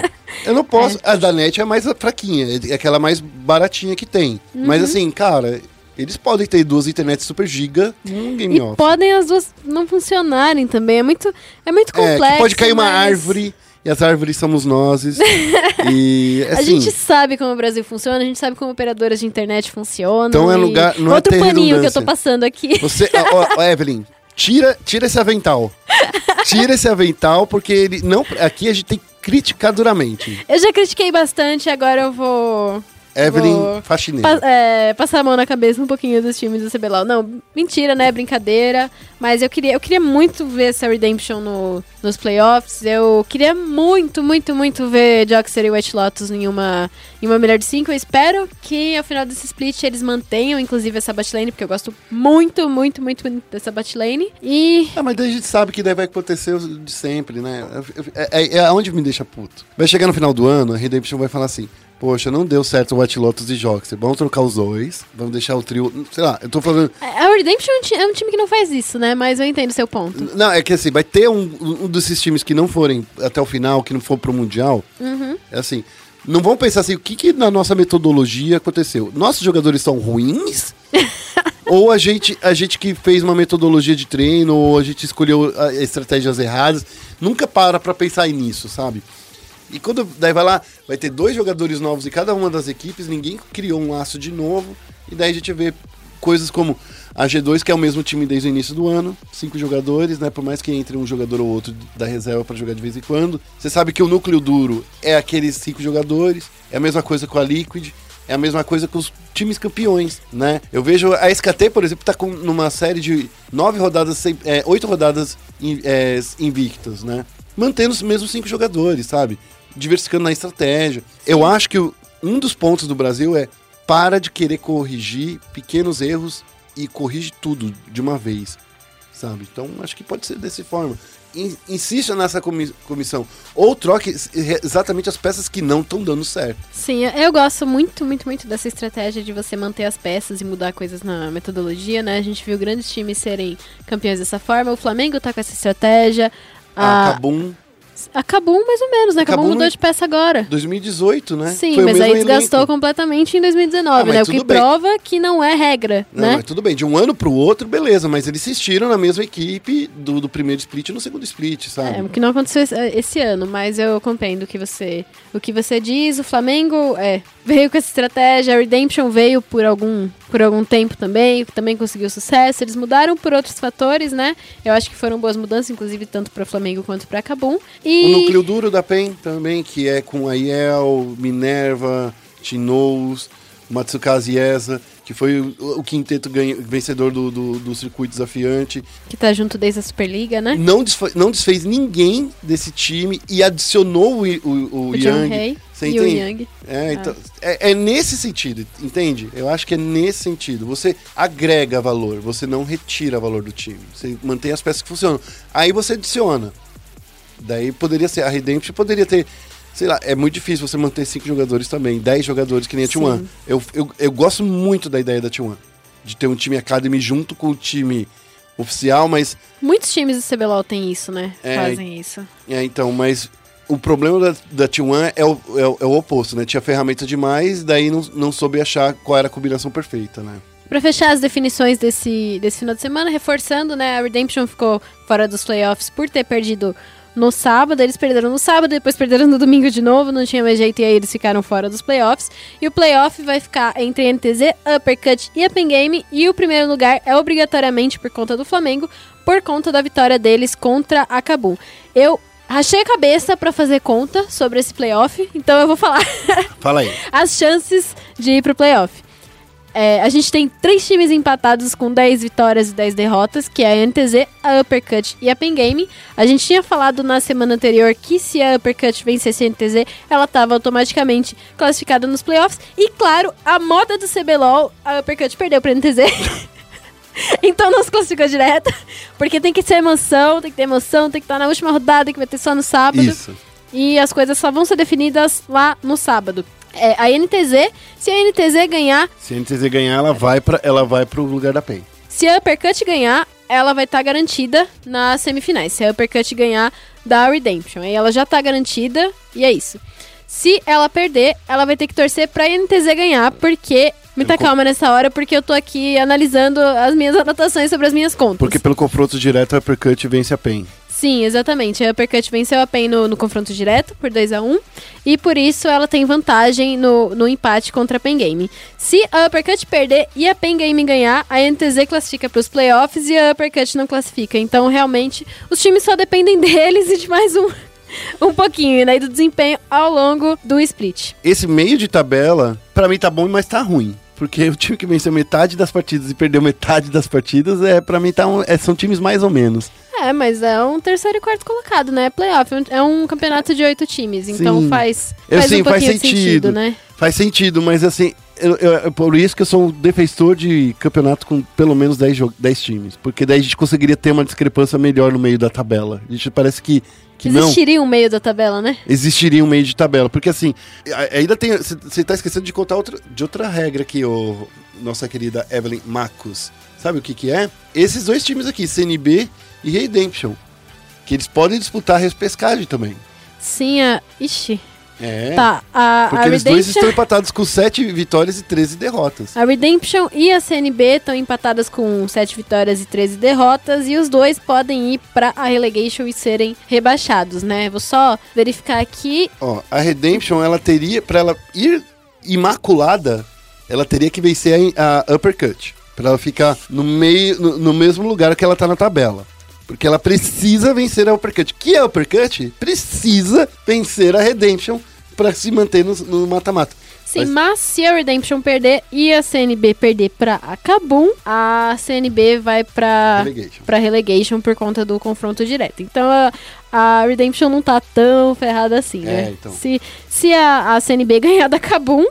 Eu não posso. A da NET é mais fraquinha, é aquela mais baratinha que tem. Uhum. Mas assim, cara, eles podem ter duas internets super giga num game E off. podem as duas não funcionarem também. É muito, é muito É, complexo. que pode cair uma mas árvore e as árvores somos nós. e A assim, gente sabe como o Brasil funciona, a gente sabe como operadoras de internet funcionam. Então é lugar- não é Outro ter paninho que eu tô passando aqui. Você, ó, ó, Evelyn, tira, tira esse avental. Tira esse avental, porque ele não. Aqui a gente tem que criticar duramente. Eu já critiquei bastante, agora eu vou. Evelyn faxineira. pa- é, passar a mão na cabeça um pouquinho dos times do CBLOL. Não, mentira, né? Brincadeira. Mas eu queria, eu queria muito ver essa Redemption no, nos playoffs. Eu queria muito, muito, muito ver Joxer e White Lotus em uma, em uma melhor de cinco. Eu espero que ao final desse split eles mantenham, inclusive, essa botlane, porque eu gosto muito, muito, muito, muito dessa botlane. E Ah, mas daí a gente sabe que daí vai acontecer de sempre, né? É, é, é aonde me deixa puto. Vai chegar no final do ano, a Redemption vai falar assim: Poxa, não deu certo o White Lotus e Joxer. Vamos trocar os dois. Vamos deixar o trio. Sei lá, eu tô falando. a Redemption é um é um time que não faz isso, né? Mas eu entendo o seu ponto. Não, é que assim, vai ter um, um desses times que não forem até o final, que não for pro Mundial. É assim. Não vamos pensar assim, o que, que na nossa metodologia aconteceu? Nossos jogadores são ruins? ou a gente, a gente que fez uma metodologia de treino, ou a gente escolheu ah, estratégias erradas, nunca para pra pensar nisso, sabe? E quando daí vai lá, vai ter dois jogadores novos em cada uma das equipes, ninguém criou um laço de novo, e daí a gente vê coisas como a G2, que é o mesmo time desde o início do ano, cinco jogadores, né? Por mais que entre um jogador ou outro da reserva pra jogar de vez em quando. Você sabe que o núcleo duro é aqueles cinco jogadores, é a mesma coisa com a Liquid, é a mesma coisa com os times campeões, né? Eu vejo a SKT, por exemplo, tá com numa série de nove rodadas, é, oito rodadas é, invictas, né? Mantendo os mesmos cinco jogadores, sabe? Diversificando na estratégia. Eu acho que um dos pontos do Brasil é para de querer corrigir pequenos erros e corrige tudo de uma vez, sabe? Então acho que pode ser dessa forma. In- Insista nessa comi- comissão. Ou troque ex- exatamente as peças que não estão dando certo. Sim, eu- eu gosto muito, muito, muito dessa estratégia de você manter as peças e mudar coisas na metodologia, né? A gente viu grandes times serem campeões dessa forma. O Flamengo tá com essa estratégia. A A, Cabum, a Kabum, mais ou menos, né? A Kabum Kabum mudou de peça agora. 2018, né? Sim, Foi mas aí desgastou elenco. completamente em 2019, Ah, né? O que bem. prova que não é regra, Não, né? mas tudo bem, de um ano pro outro, beleza, mas eles insistiram na mesma equipe do, do primeiro split e no segundo split, sabe? É, o que não aconteceu esse, esse ano, mas eu compreendo o que você, o que você diz. O Flamengo é, veio com essa estratégia, a Redemption veio por algum, por algum tempo também, também conseguiu sucesso. Eles mudaram por outros fatores, né? Eu acho que foram boas mudanças, inclusive tanto para o Flamengo quanto para Cabum. E O núcleo duro da PEN também, que é com Aiel, Minerva, Tinous, Matsukaze Eza, que foi o, o quinteto ganha- vencedor do, do, do circuito desafiante. que tá junto desde a Superliga, né? Não, desfa- não desfez ninguém desse time e adicionou o, o, o, Yang. Você e o? Young. É, então, é, é nesse sentido, entende? Eu acho que é nesse sentido. Você agrega valor, você não retira valor do time. Você mantém as peças que funcionam. Aí você adiciona. Daí poderia ser, a Redemption poderia ter, sei lá, é muito difícil você manter cinco jogadores também, dez jogadores que nem a T1. Sim. Eu, eu, eu gosto muito da ideia da T1. De ter um time Academy junto com o time oficial, mas Muitos times do CBLOL têm isso, né? É, Fazem isso. É, então, mas o problema da, da T1 é o, é, o, é o oposto, né? Tinha ferramenta demais, daí não, não soube achar qual era a combinação perfeita, né? Pra fechar as definições desse, desse final de semana, reforçando, né? A Redemption ficou fora dos playoffs por ter perdido no sábado. Eles perderam no sábado, depois perderam no domingo de novo, não tinha mais jeito e aí eles ficaram fora dos playoffs. E o playoff vai ficar entre NTZ, Uppercut e Open Game. E o primeiro lugar é obrigatoriamente por conta do Flamengo, por conta da vitória deles contra a Kabum. Eu rachei a cabeça pra fazer conta sobre esse playoff, então eu vou falar Fala aí. as chances de ir pro playoff. É, a gente tem três times empatados com 10 vitórias e 10 derrotas, que é a NTZ, a Uppercut e a Pen Game. A gente tinha falado na semana anterior que se a Uppercut vencesse a NTZ, ela estava automaticamente classificada nos playoffs. E claro, a moda do CBLOL, a Uppercut perdeu pra NTZ. Então não se classificou direto, porque tem que ter emoção, tem que ter emoção, tem que estar na última rodada, que vai ter só no sábado. Isso. E as coisas só vão ser definidas lá no sábado. É, a NTZ, se a NTZ ganhar, Se a NTZ ganhar, ela vai, pra, ela vai pro lugar da PEN. se a Uppercut ganhar, ela vai estar garantida nas semifinais. Se a Uppercut ganhar da Redemption, aí ela já tá garantida e é isso. Se ela perder, ela vai ter que torcer pra NTZ ganhar, porque. Muita co- calma nessa hora, porque eu tô aqui analisando as minhas anotações sobre as minhas contas. Porque pelo confronto direto, a Uppercut vence a PEN. Sim, exatamente. A Uppercut venceu a PEN no, no confronto direto, por 2 a 1 E por isso ela tem vantagem no, no empate contra a PEN Game. Se a Uppercut perder e a PEN Game ganhar, a NTZ classifica para os playoffs e a Uppercut não classifica. Então, realmente, os times só dependem deles e de mais um, um pouquinho, né? Do desempenho ao longo do split. Esse meio de tabela, pra mim tá bom, mas tá ruim. Porque o time que venceu metade das partidas e perdeu metade das partidas, é para mim tá um- é, são times mais ou menos. É, mas é um terceiro e quarto colocado, né? Playoff. é um- É um campeonato de oito times. Então Sim. faz, Eu faz sim, um faz sentido. sentido, né? Faz sentido, mas assim, eu- eu- por isso que eu sou um defensor de campeonato com pelo menos 10, jo- 10 times. Porque daí a gente conseguiria ter uma discrepância melhor no meio da tabela. A gente parece que, que não Existiria um meio da tabela, né? existiria um meio de tabela. Porque assim, ainda tem. Você tá esquecendo de contar outra, de outra regra aqui, ô, nossa querida Evelyn Marcos. Sabe o que que é? Esses dois times aqui, CNB e Redemption. Que eles podem disputar a repescagem também. Sim, a. Ixi. É. Tá, a, Porque a eles dois Redemption. estão empatados com 7 vitórias e 13 derrotas. A Redemption e a CNB estão empatadas com 7 vitórias e 13 derrotas, e os dois podem ir pra a relegation e serem rebaixados, né? Vou só verificar aqui. Ó, a Redemption, ela teria, pra ela ir imaculada, ela teria que vencer a, a Uppercut. Pra ela ficar no meio, no, no mesmo lugar que ela tá na tabela. Porque ela precisa vencer a Uppercut. Que a Uppercut precisa vencer a Redemption pra se manter no mata-mata. Sim, Mas- mas se a Redemption perder e a CNB perder pra a Kabum, a CNB vai pra Relegation. pra relegation por conta do confronto direto. Então a, a Redemption não tá tão ferrada assim, né? É, então. Se, se a, a CNB ganhar da Kabum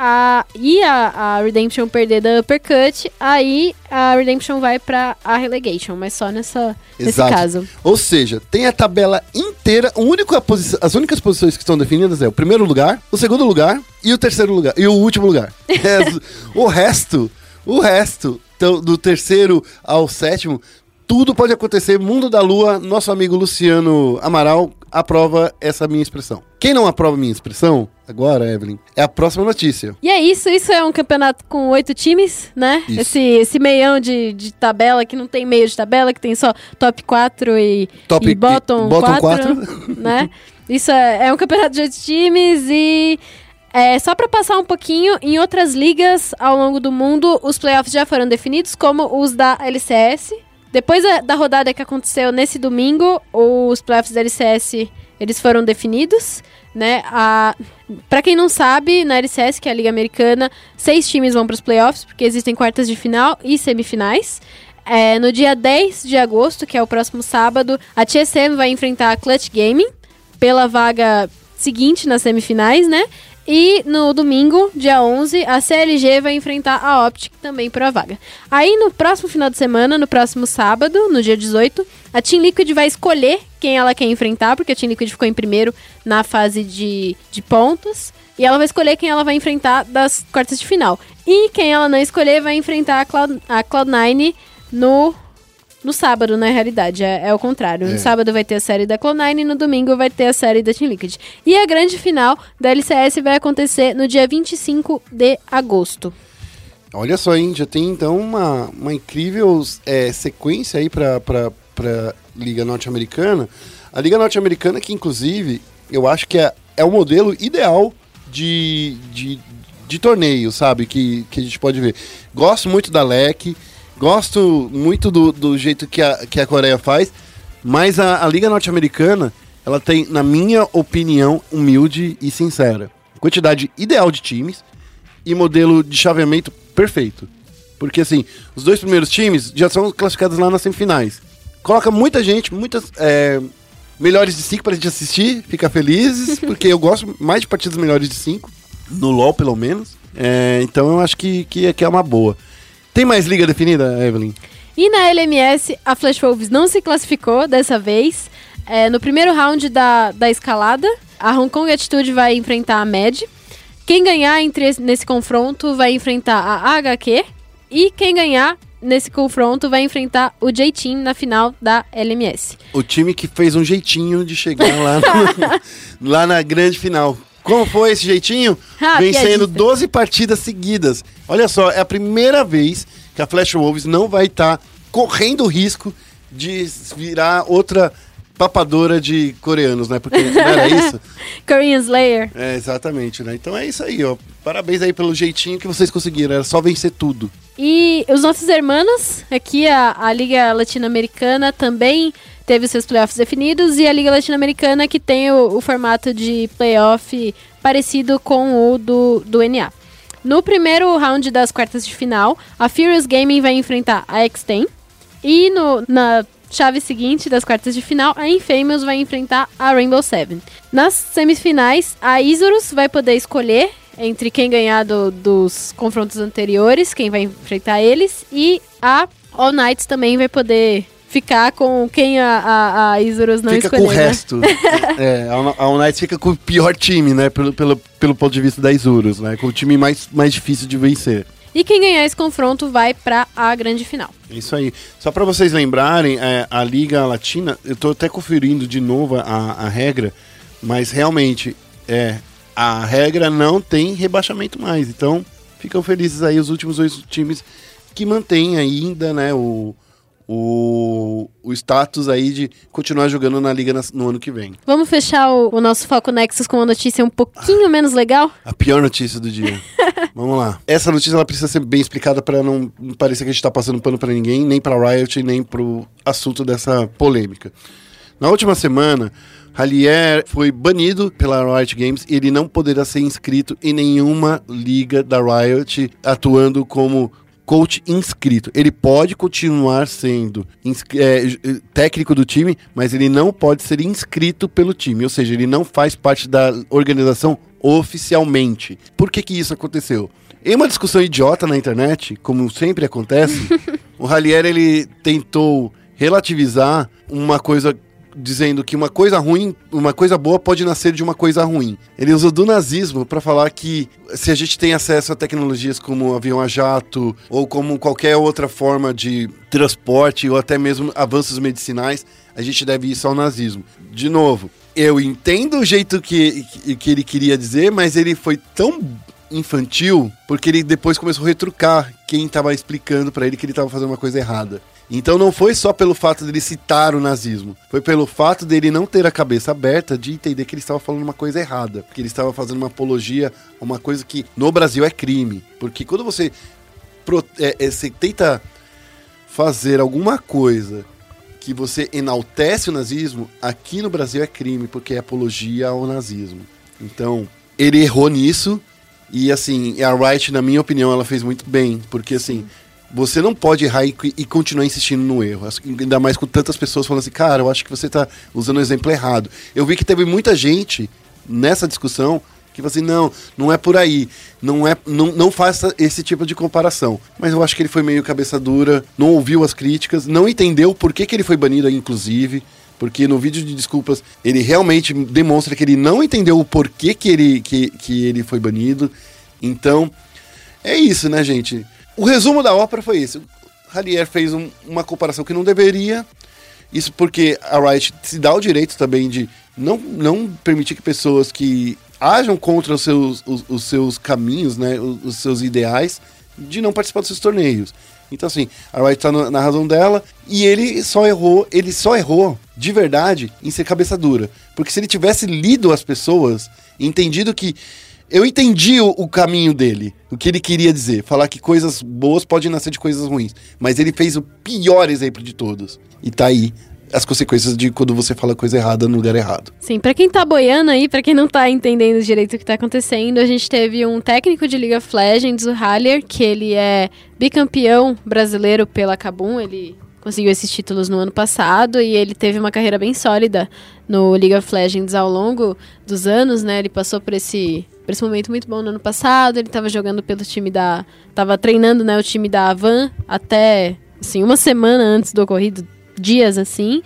a, e a, a Redemption perder da Uppercut, aí a Redemption vai pra a relegation, mas só nessa, nesse caso. Ou seja, tem a tabela inteira. A única posi- as únicas posições que estão definidas é o primeiro lugar, o segundo lugar e o terceiro lugar. E o último lugar. O resto, o resto, então, do terceiro ao sétimo, tudo pode acontecer. Mundo da Lua, nosso amigo Luciano Amaral aprova essa minha expressão. Quem não aprova minha expressão, agora, Evelyn, é a próxima notícia. E é isso, isso é um campeonato com oito times, né? Isso. Esse, esse meião de, de tabela, que não tem meio de tabela, que tem só top 4 e, Top- e bottom, e bottom 4, quatro. né? Isso é, é um campeonato de oito times e... É, só pra passar um pouquinho, em outras ligas ao longo do mundo, os playoffs já foram definidos, como os da LCS. Depois da, da rodada que aconteceu nesse domingo, os playoffs da LCS eles foram definidos, né? A, pra quem não sabe, na LCS, que é a Liga Americana, seis times vão pros playoffs, porque existem quartas de final e semifinais. É, no dia 10 de agosto, que é o próximo sábado, a TSM vai enfrentar a Clutch Gaming pela vaga seguinte nas semifinais, né? E no domingo, dia 11, a CLG vai enfrentar a Optic também por a vaga. Aí no próximo final de semana, no próximo sábado, no dia 18, a Team Liquid vai escolher quem ela quer enfrentar, porque a Team Liquid ficou em primeiro na fase de, de pontos. E ela vai escolher quem ela vai enfrentar das quartas de final. E quem ela não escolher vai enfrentar a, Cloud, a Cloud9 no no sábado, na realidade, é, é o contrário. No É. sábado vai ter a série da Clone9 e no domingo vai ter a série da Team Liquid. E a grande final da LCS vai acontecer no dia 25 de agosto. Olha só, hein? Já tem então uma, uma incrível é, sequência aí pra, pra Liga Norte-Americana. A Liga Norte-Americana, que inclusive eu acho que é, é o modelo ideal de, de, de torneio, sabe? Que, que a gente pode ver. Gosto muito da LEC, gosto muito do, do jeito que a, que a Coreia faz, mas a, a Liga Norte-Americana, ela tem, na minha opinião, humilde e sincera. Quantidade ideal de times e modelo de chaveamento perfeito. Porque assim, os dois primeiros times já são classificados lá nas semifinais. Coloca muita gente, muitas é, melhores de cinco pra gente assistir, fica felizes, porque eu gosto mais de partidas melhores de cinco, no LoL pelo menos. É, então eu acho que, que, que é uma boa. Tem mais liga definida, Evelyn? E na LMS, a Flash Wolves não se classificou dessa vez. É, no primeiro round da, da escalada, a Hong Kong Attitude vai enfrentar a Mad. Quem ganhar entre esse- nesse confronto vai enfrentar a HQ. E quem ganhar nesse confronto vai enfrentar o J-Team na final da LMS. O time que fez um jeitinho de chegar lá, no- lá na grande final. Como foi esse jeitinho? Ah, Vencendo piadista. 12 partidas seguidas. Olha só, é a primeira vez que a Flash Wolves não vai estar correndo o risco de virar outra papadora de coreanos, né? Porque não era isso? Korean Slayer. É, exatamente, né? Então é isso aí, ó. Parabéns aí pelo jeitinho que vocês conseguiram. Era só vencer tudo. E os nossos hermanos, aqui a, a Liga Latino-Americana também teve seus playoffs definidos e a Liga Latino-Americana que tem o, o formato de playoff parecido com o do, do NA. No primeiro round das quartas de final, a Furious Gaming vai enfrentar a X-Ten e no, na chave seguinte das quartas de final, a Infamous vai enfrentar a Rainbow Seven. Nas semifinais, a Isurus vai poder escolher entre quem ganhar do- dos confrontos anteriores, quem vai enfrentar eles, e a All Knights também vai poder ficar com quem a, a, a Isurus não fica escolher. com o né? resto. é, a, a United fica com o pior time, né? Pelo, pelo, pelo ponto de vista da Isurus, né? Com o time mais, mais difícil de vencer. E quem ganhar esse confronto vai para a grande final. É Isso aí. Só para vocês lembrarem, é, a Liga Latina, eu tô até conferindo de novo a, a regra, mas realmente é a regra não tem rebaixamento mais. Então, ficam felizes aí os últimos dois times que mantêm ainda, né, o, o, o status aí de continuar jogando na liga nas- no ano que vem. Vamos fechar o, o nosso Foco Nexus com uma notícia um pouquinho menos legal? A pior notícia do dia. Vamos lá. Essa notícia ela precisa ser bem explicada para não parecer que a gente tá passando pano para ninguém, nem para Riot, nem pro assunto dessa polêmica. Na última semana, Hallier foi banido pela Riot Games e ele não poderá ser inscrito em nenhuma liga da Riot atuando como coach inscrito. Ele pode continuar sendo é, eh, técnico do time, mas ele não pode ser inscrito pelo time, ou seja, ele não faz parte da organização oficialmente. Por que que isso aconteceu? Em uma discussão idiota na internet, como sempre acontece, o Hallier ele tentou relativizar uma coisa dizendo que uma coisa ruim, uma coisa boa pode nascer de uma coisa ruim. Ele usou do nazismo para falar que se a gente tem acesso a tecnologias como avião a jato ou como qualquer outra forma de transporte ou até mesmo avanços medicinais, a gente deve isso ao nazismo. De novo, eu entendo o jeito que, que, que ele queria dizer, mas ele foi tão infantil porque ele depois começou a retrucar quem estava explicando para ele que ele estava fazendo uma coisa errada. Então não foi só pelo fato dele citar o nazismo, foi pelo fato dele não ter a cabeça aberta de entender que ele estava falando uma coisa errada, que ele estava fazendo uma apologia a uma coisa que no Brasil é crime, porque quando você, é, é, você tenta fazer alguma coisa que você enaltece o nazismo, aqui no Brasil é crime, porque é apologia ao nazismo. Então, ele errou nisso, e assim, a Wright, na minha opinião, ela fez muito bem, porque assim, você não pode errar e, e continuar insistindo no erro. Ainda mais com tantas pessoas falando assim, cara, eu acho que você tá usando o exemplo errado. Eu vi que teve muita gente nessa discussão que falou assim, não, não é por aí. Não, é, não, não faça esse tipo de comparação. Mas eu acho que ele foi meio cabeça dura, não ouviu as críticas, não entendeu por que, que ele foi banido, inclusive. Porque no vídeo de desculpas ele realmente demonstra que ele não entendeu o porquê que ele, que, que ele foi banido. Então, é isso, né, gente? O resumo da ópera foi esse. O Hallier fez um- uma comparação que não deveria. Isso porque a Riot se dá o direito também de não, não permitir que pessoas que ajam contra os seus, os, os seus caminhos, né, os, os seus ideais, de não participar dos seus torneios. Então, assim, a Riot tá na, na razão dela e ele só errou, ele só errou de verdade em ser cabeça dura. Porque se ele tivesse lido as pessoas, entendido que eu entendi o, o caminho dele, o que ele queria dizer. Falar que coisas boas podem nascer de coisas ruins. Mas ele fez o pior exemplo de todos. E tá aí as consequências de quando você fala coisa errada no lugar errado. Sim, pra quem tá boiando aí, pra quem não tá entendendo direito o que tá acontecendo, a gente teve um técnico de League of Legends, o Haller, que ele é bicampeão brasileiro pela Kabum, ele conseguiu esses títulos no ano passado e ele teve uma carreira bem sólida no League of Legends ao longo dos anos, né? Ele passou por esse, por esse momento muito bom no ano passado, ele tava jogando pelo time da... tava treinando, né, o time da Avan até, assim, uma semana antes do ocorrido, dias assim.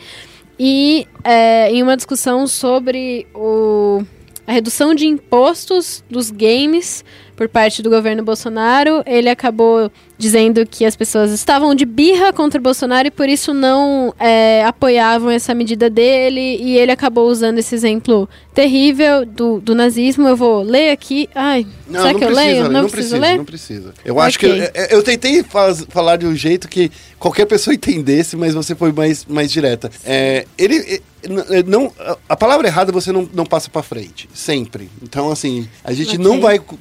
E é, em uma discussão sobre o, a redução de impostos dos games por parte do governo Bolsonaro, ele acabou dizendo que as pessoas estavam de birra contra o Bolsonaro e por isso não é, apoiavam essa medida dele. E ele acabou usando esse exemplo terrível do, do nazismo. Eu vou ler aqui. Ai, será que eu precisa, leio? Não, não preciso precisa, ler? não precisa. Eu acho que Ok. eu, eu tentei faz- falar de um jeito que qualquer pessoa entendesse, mas você foi mais, mais direta. É, ele não a- palavra errada você não, não passa pra frente, sempre. Então assim, a gente Ok. não vai cu-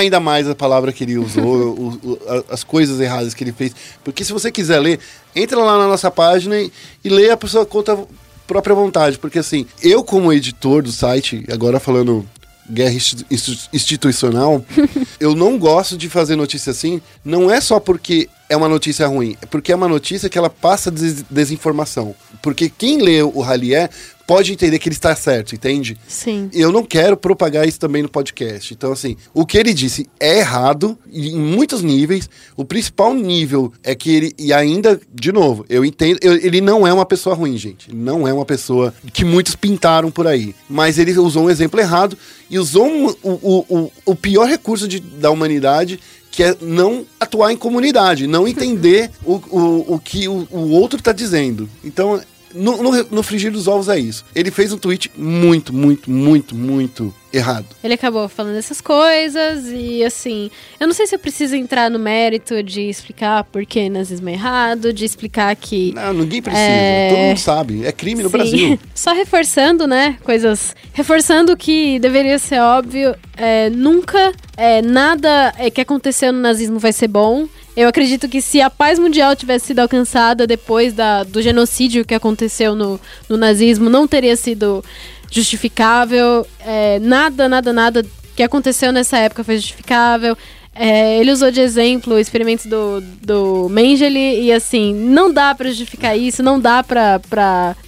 ainda mais a palavra que ele usou, o- o- as coisas erradas que ele fez, porque se você quiser ler, entra lá na nossa página e, e lê a pessoa conta própria vontade, porque assim, eu como editor do site, agora falando guerra institu- institu- institucional, eu não gosto de fazer notícia assim, não é só porque é uma notícia ruim, é porque é uma notícia que ela passa des- desinformação. Porque quem lê o Ralier pode entender que ele está certo, entende? Sim. Eu não quero propagar isso também no podcast. Então, assim, o que ele disse é errado em muitos níveis. O principal nível é que ele, e ainda, de novo, eu entendo, eu- ele não é uma pessoa ruim, gente. Não é uma pessoa que muitos pintaram por aí. Mas ele usou um exemplo errado e usou um- o, o, o, o pior recurso de- da humanidade. Que é não atuar em comunidade, não entender o, o, o que o, o outro está dizendo. Então, no, no, no frigir dos ovos é isso. Ele fez um tweet muito, muito, muito, muito errado. Ele acabou falando essas coisas e assim, eu não sei se eu preciso entrar no mérito de explicar por que nazismo é errado, de explicar que Não, ninguém precisa. É. Todo mundo sabe. É crime no Sim. Brasil. Só reforçando, né? Coisas. Reforçando o que deveria ser óbvio. é, nunca é, nada é, que aconteceu no nazismo vai ser bom. Eu acredito que se a paz mundial tivesse sido alcançada depois da, do genocídio que aconteceu no, no nazismo, não teria sido justificável. É, nada, nada, nada que aconteceu nessa época foi justificável. É, ele usou de exemplo experimentos do, do Mengele e assim, não dá pra justificar isso, não dá pra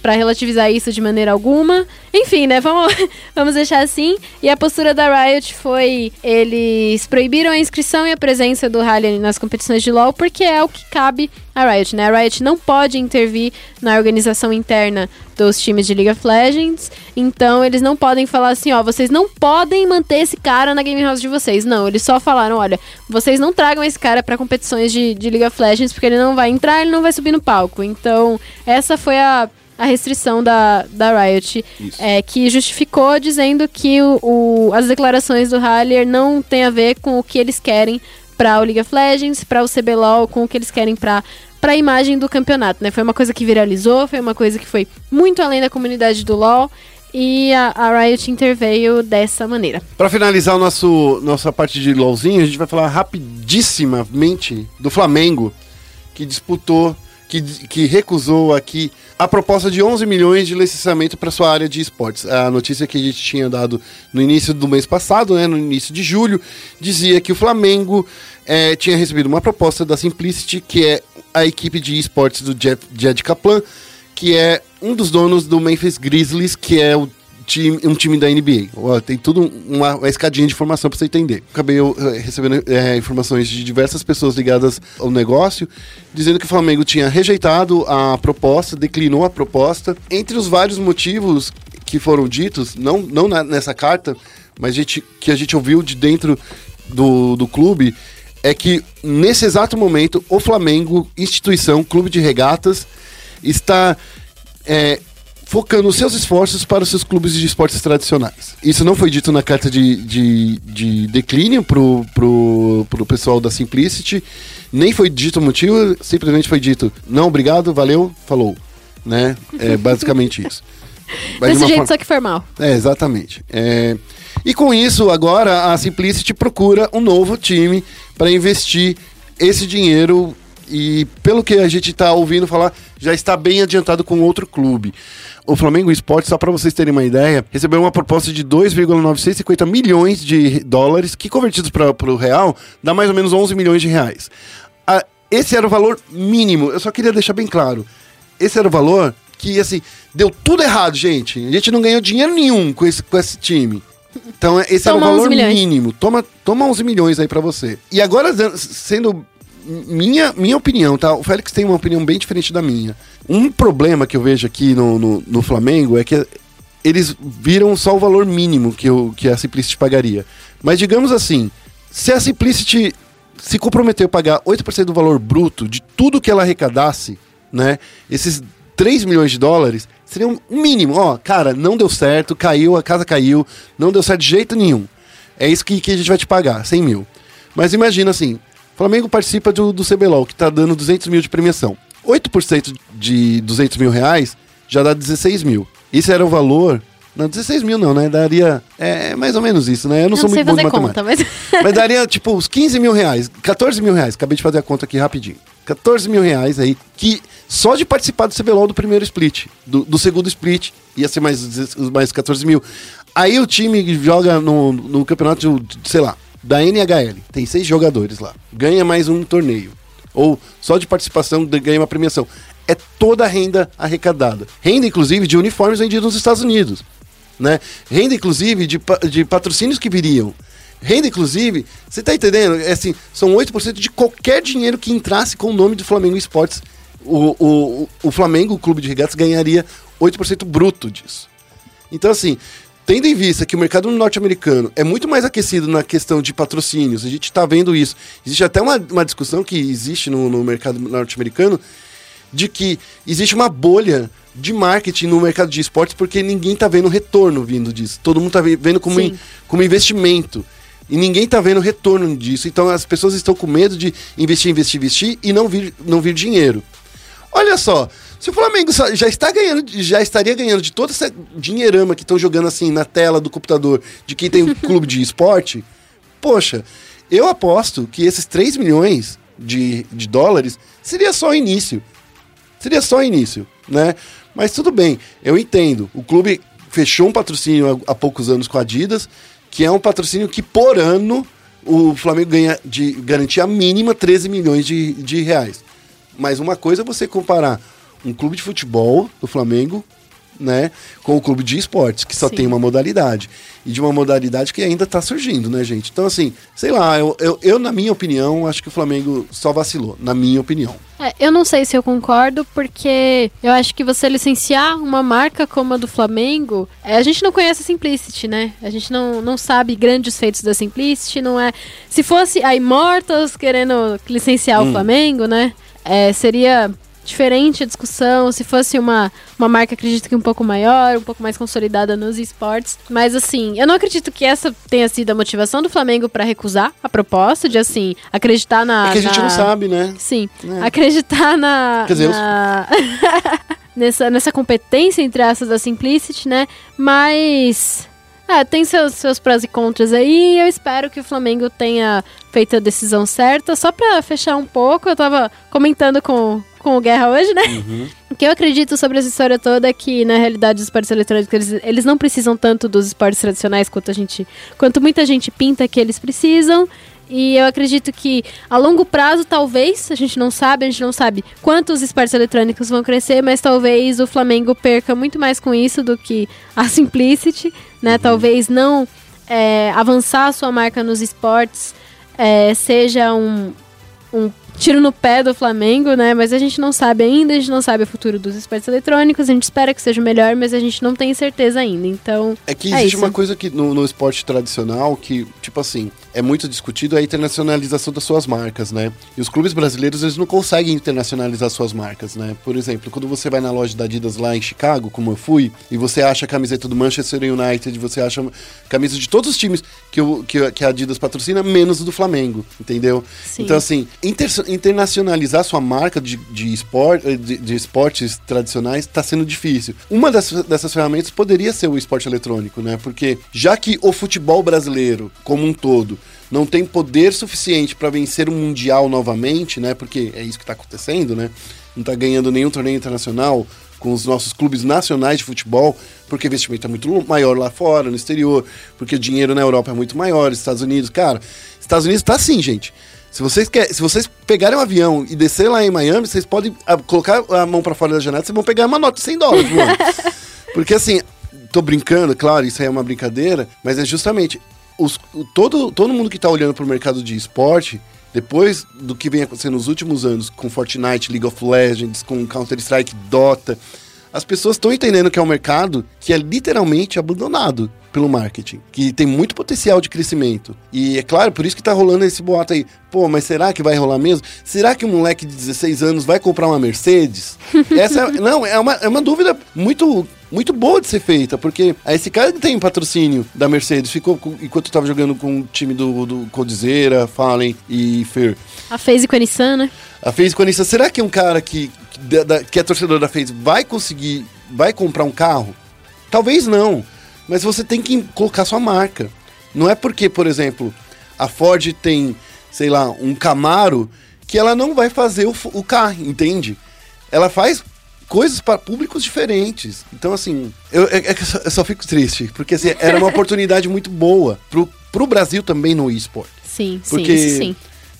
relativizar isso de maneira alguma. Enfim, né, vamos, vamos deixar assim. E a postura da Riot foi, eles proibiram a inscrição e a presença do Hallian nas competições de LoL porque é o que cabe a Riot, né? A Riot não pode intervir na organização interna dos times de League of Legends, então eles não podem falar assim, ó, vocês não podem manter esse cara na game house de vocês. Não, eles só falaram, olha, vocês não tragam esse cara pra competições de, de League of Legends porque ele não vai entrar, ele não vai subir no palco. Então, essa foi a a restrição da, da Riot, é, que justificou dizendo que o, o- as declarações do Haller não tem a ver com o que eles querem para o League of Legends, para o CBLOL, com o que eles querem para para a imagem do campeonato, né? Foi uma coisa que viralizou, foi uma coisa que foi muito além da comunidade do LoL e a, a Riot interveio dessa maneira. Pra finalizar o nosso, nossa parte de LOLzinho, a gente vai falar rapidissimamente do Flamengo, que disputou, que, que recusou aqui a proposta de 11 milhões de licenciamento para sua área de esportes. A notícia que a gente tinha dado no início do mês passado, né, no início de julho, dizia que o Flamengo eh, tinha recebido uma proposta da Simplicity, que é a equipe de esportes do Jed Kaplan, que é um dos donos do Memphis Grizzlies, que é o time, um time da NBA. Ó, tem tudo uma, uma escadinha de informação pra você entender. Acabei eu, eh, recebendo eh, informações de diversas pessoas ligadas ao negócio, dizendo que o Flamengo tinha rejeitado a proposta, declinou a proposta. Entre os vários motivos que foram ditos, não, não na- nessa carta, mas gente, que a gente ouviu de dentro do, do clube, é que nesse exato momento o Flamengo, instituição, clube de regatas, está é, focando os seus esforços para os seus clubes de esportes tradicionais. Isso não foi dito na carta de, de, de declínio pro, pro, pro pessoal da Simplicity, nem foi dito o motivo, simplesmente foi dito, não, obrigado, valeu, falou. Né? É basicamente isso. Mas de Desse uma jeito, forma- só que formal. é, exatamente. É, E com isso, agora a Simplicity procura um novo time para investir esse dinheiro e pelo que a gente tá ouvindo falar, já está bem adiantado com outro clube. O Flamengo Esporte, só para vocês terem uma ideia, recebeu uma proposta de 2,950 milhões de dólares, que convertidos para o real, dá mais ou menos 11 milhões de reais. Ah, esse era o valor mínimo, eu só queria deixar bem claro. Esse era o valor que, assim, deu tudo errado, gente. A gente não ganhou dinheiro nenhum com esse, com esse time. Então, esse Toma era o 11 valor mínimo. Toma, toma 11 milhões aí pra você. E agora, sendo minha, minha opinião, tá? O Félix tem uma opinião bem diferente da minha. Um problema que eu vejo aqui no, no, no Flamengo é que eles viram só o valor mínimo que, eu, que a Simplicity pagaria. Mas digamos assim, se a Simplicity se comprometeu a pagar 8% do valor bruto de tudo que ela arrecadasse, né? Esses 3 milhões de dólares seriam um mínimo. Ó, cara, não deu certo, caiu, a casa caiu, não deu certo de jeito nenhum. É isso que, que a gente vai te pagar, 100 mil. Mas imagina assim, Flamengo participa do, do CBLOL, que tá dando 200 mil de premiação. 8% de 200 mil reais já dá 16 mil. Isso era o valor... Não, 16 mil não, né? Daria... É mais ou menos isso, né? Eu não, sou não sei muito bom de matemática. conta, mas. Mas daria, tipo, uns 15 mil reais, 14 mil reais. Acabei de fazer a conta aqui rapidinho. 14 mil reais aí, que só de participar do CBLOL do primeiro split, do, do segundo split, ia ser mais, 10 mais 14 mil. Aí o time joga no, no campeonato, de, sei lá, da NHL. Tem seis jogadores lá. Ganha mais um torneio. Ou só de participação ganha uma premiação. É toda a renda arrecadada. Renda, inclusive, de uniformes vendidos nos Estados Unidos. Né? Renda, inclusive, de, de patrocínios que viriam. Renda, inclusive, você tá entendendo? É assim, são 8% de qualquer dinheiro que entrasse com o nome do Flamengo Esportes. O, o, o Flamengo, o clube de regatas, ganharia 8% bruto disso. Então, assim, tendo em vista que o mercado norte-americano é muito mais aquecido na questão de patrocínios, a gente está vendo isso. Existe até uma, uma discussão que existe no, no mercado norte-americano de que existe uma bolha de marketing no mercado de esportes porque ninguém está vendo retorno vindo disso. Todo mundo está vendo como, in- como investimento. E ninguém está vendo retorno disso. Então as pessoas estão com medo de investir, investir, investir e não vir, não vir dinheiro. Olha só, se o Flamengo já está ganhando, já estaria ganhando de toda essa dinheirama que estão jogando assim na tela do computador de quem tem um clube de esporte, poxa, eu aposto que esses 3 milhões de, de dólares seria só o início. Seria só o início, né? Mas tudo bem, eu entendo. O clube fechou um patrocínio há, há poucos anos com a Adidas, que é um patrocínio que por ano o Flamengo ganha de garantia mínima 13 milhões de, de reais. Mas uma coisa é você comparar um clube de futebol do Flamengo, né, com o clube de esportes, que só Sim. tem uma modalidade. E de uma modalidade que ainda tá surgindo, né, gente? Então, assim, sei lá, eu, eu, eu, na minha opinião, acho que o Flamengo só vacilou, na minha opinião. É, eu não sei se eu concordo, porque eu acho que você licenciar uma marca como a do Flamengo, é, a gente não conhece a Simplicity, né? A gente não, não sabe grandes feitos da Simplicity, não é. Se fosse a Immortals querendo licenciar o Flamengo, né? É, seria diferente a discussão. Se fosse uma, uma marca, acredito que um pouco maior, um pouco mais consolidada nos esportes. Mas assim, eu não acredito que essa tenha sido a motivação do Flamengo para recusar a proposta de assim acreditar na. é que a gente na- não sabe, né? Sim, É. acreditar na. Quer dizer, na- nessa, nessa competência entre essas da Simplicity, né? Mas. É, tem seus, seus prós e contras aí. Eu espero que o Flamengo tenha feito a decisão certa. Só pra fechar um pouco, eu tava comentando com, com o Guerra hoje, né? O que eu acredito sobre essa história toda é que, na realidade, os esportes eletrônicos, eles, eles não precisam tanto dos esportes tradicionais quanto a gente. Quanto muita gente pinta que eles precisam. E eu acredito que a longo prazo, talvez, a gente não sabe, a gente não sabe quantos esportes eletrônicos vão crescer, mas talvez o Flamengo perca muito mais com isso do que a Simplicity, né? Talvez não é, avançar a sua marca nos esportes é, seja um, um tiro no pé do Flamengo, né? Mas a gente não sabe ainda, a gente não sabe o futuro dos esportes eletrônicos, a gente espera que seja melhor, mas a gente não tem certeza ainda. Então, É que É existe isso. uma coisa que no, no esporte tradicional que, tipo assim, é muito discutido é a internacionalização das suas marcas, né? E os clubes brasileiros, eles não conseguem internacionalizar suas marcas, né? Por exemplo, quando você vai na loja da Adidas lá em Chicago, como eu fui, e você acha a camiseta do Manchester United, você acha camisa de todos os times que, o, que, que a Adidas patrocina, menos do Flamengo, entendeu? Sim. Então, assim, inter- internacionalizar sua marca de, de, espor- de, de esportes tradicionais está sendo difícil. Uma dessas, dessas ferramentas poderia ser o esporte eletrônico, né? Porque já que o futebol brasileiro, como um todo, não tem poder suficiente para vencer o Mundial novamente, né? Porque é isso que está acontecendo, né? Não está ganhando nenhum torneio internacional com os nossos clubes nacionais de futebol, porque o investimento é muito maior lá fora, no exterior, porque o dinheiro na Europa é muito maior, Estados Unidos, cara, Estados Unidos tá assim, gente. Se vocês, quer, se vocês pegarem um avião e descer lá em Miami, vocês podem ah, colocar a mão para fora da janela, vocês vão pegar uma nota de 100 dólares, mano. Porque assim, tô brincando, claro, isso aí é uma brincadeira, mas é justamente os, o- todo, todo mundo que tá olhando pro mercado de esporte, depois do que vem acontecendo nos últimos anos com Fortnite, League of Legends, com Counter-Strike, Dota, as pessoas estão entendendo que é um mercado que é literalmente abandonado pelo marketing, que tem muito potencial de crescimento. E é claro, por isso que tá rolando esse boato aí. Pô, mas será que vai rolar mesmo? Será que um moleque de 16 anos vai comprar uma Mercedes? Essa é, não, é uma, é uma dúvida muito muito boa de ser feita, porque esse cara que tem patrocínio da Mercedes, ficou enquanto tava jogando com o time do, do Coldzera, Fallen e Fer. A FaZe com a Nissan, né? A Nissan, será que um cara que, que, é torcedor da FaZe vai conseguir, vai comprar um carro? Talvez não, mas você tem que colocar sua marca. Não é porque, por exemplo, a Ford tem, sei lá, um Camaro, que ela não vai fazer o, o carro, entende? Ela faz coisas para públicos diferentes. Então, assim, eu, é- é que eu só, eu só fico triste, porque assim, era uma oportunidade muito boa pro, pro Brasil também no eSport. Sim, Porque sim, sim.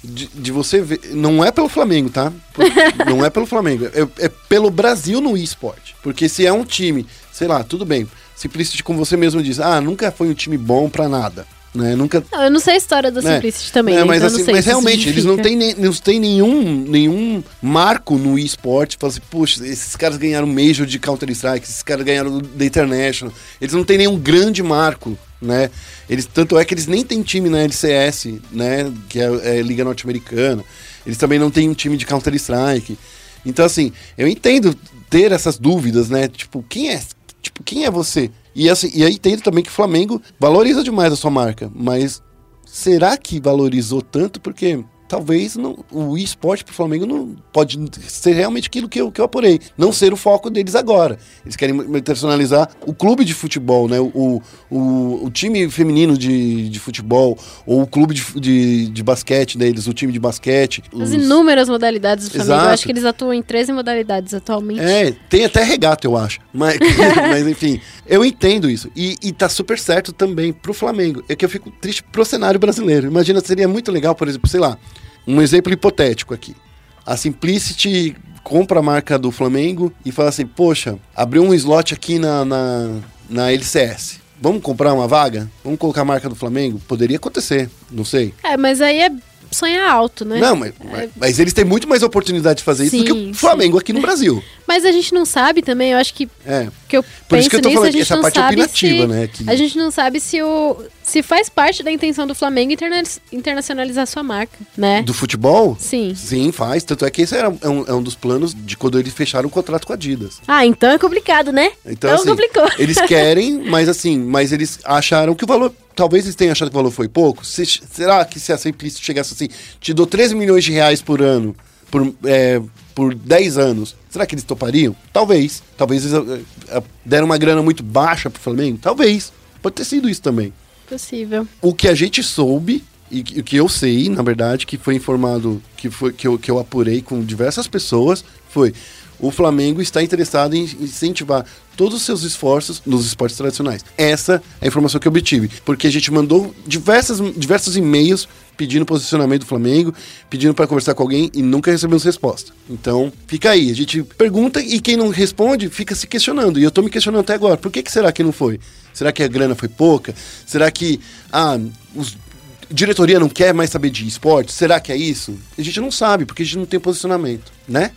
De, de você ver. Não é pelo Flamengo, tá? Por- não é pelo Flamengo. É, é pelo Brasil no esporte. Porque se é um time, sei lá, tudo bem. Simplicity, como você mesmo diz, ah, nunca foi um time bom pra nada. Né? Nunca. Não, eu não sei a história da né? Simplicity também, É, né? mas, então assim, sei mas realmente, eles não têm, nem- não têm nenhum, nenhum marco no esporte. Fala assim, puxa, esses caras ganharam Major de Counter-Strike, esses caras ganharam da International. Eles não têm nenhum grande marco, né? Eles, tanto é que eles nem têm time na LCS, né? Que é, é Liga Norte-Americana. Eles também não têm um time de Counter-Strike. Então, assim, eu entendo ter essas dúvidas, né? Tipo, quem é? Tipo, quem é você? E, assim, e aí entendo também que o Flamengo valoriza demais a sua marca, mas será que valorizou tanto? Porque talvez não, o esporte pro Flamengo não pode ser realmente aquilo que eu, que eu apurei. Não ser o foco deles agora. Eles querem personalizar o clube de futebol, né? O, o, o time feminino de, de futebol, ou o clube de, de, de basquete deles, o time de basquete. As os- inúmeras modalidades do Flamengo. Eu Exato. acho que eles atuam em 13 modalidades atualmente. É, tem até regata, eu acho. Mas, mas enfim, eu entendo isso. E, e tá super certo também pro Flamengo. É que eu fico triste pro cenário brasileiro. Imagina, seria muito legal, por exemplo, sei lá, um exemplo hipotético aqui. A Simplicity compra a marca do Flamengo e fala assim, poxa, abriu um slot aqui na, na, na LCS. Vamos comprar uma vaga? Vamos colocar a marca do Flamengo? Poderia acontecer, não sei. É, mas aí é sonhar alto, né? Não, mas, mas, mas eles têm muito mais oportunidade de fazer isso do que Sim, o Flamengo aqui no Brasil. Mas a gente não sabe também, eu acho que É. que eu Por penso isso que eu tô nisso, falando gente essa não parte sabe opinativa, se, né, que- A gente não sabe se o se faz parte da intenção do Flamengo interna- internacionalizar sua marca, né? Do futebol? Sim. Sim, faz. Tanto é que esse era, é, um, é um dos planos de quando eles fecharam o contrato com a Adidas. Ah, então é complicado, né? Então, Então assim, complicou. eles querem, mas assim, mas eles acharam que o valor. Talvez eles tenham achado que o valor foi pouco. Se- será que se a Simplicity chegasse assim, te dou 13 milhões de reais por ano, por, é, por 10 anos, será que eles topariam? Talvez. Talvez eles eh, eh, deram uma grana muito baixa pro Flamengo? Talvez. Pode ter sido isso também. Possível. O que a gente soube, e o que eu sei, na verdade, que foi informado, que, foi, que, eu, que eu apurei com diversas pessoas, foi o Flamengo está interessado em incentivar todos os seus esforços nos esportes tradicionais. Essa é a informação que eu obtive. Porque a gente mandou diversas, diversos e-mails pedindo posicionamento do Flamengo, pedindo para conversar com alguém e nunca recebemos resposta. Então, fica aí. A gente pergunta e quem não responde fica se questionando. E eu tô me questionando até agora. Por que, que será que não foi? Será que a grana foi pouca? Será que ah, os diretoria não quer mais saber de esporte? Será que é isso? A gente não sabe, porque a gente não tem posicionamento, né?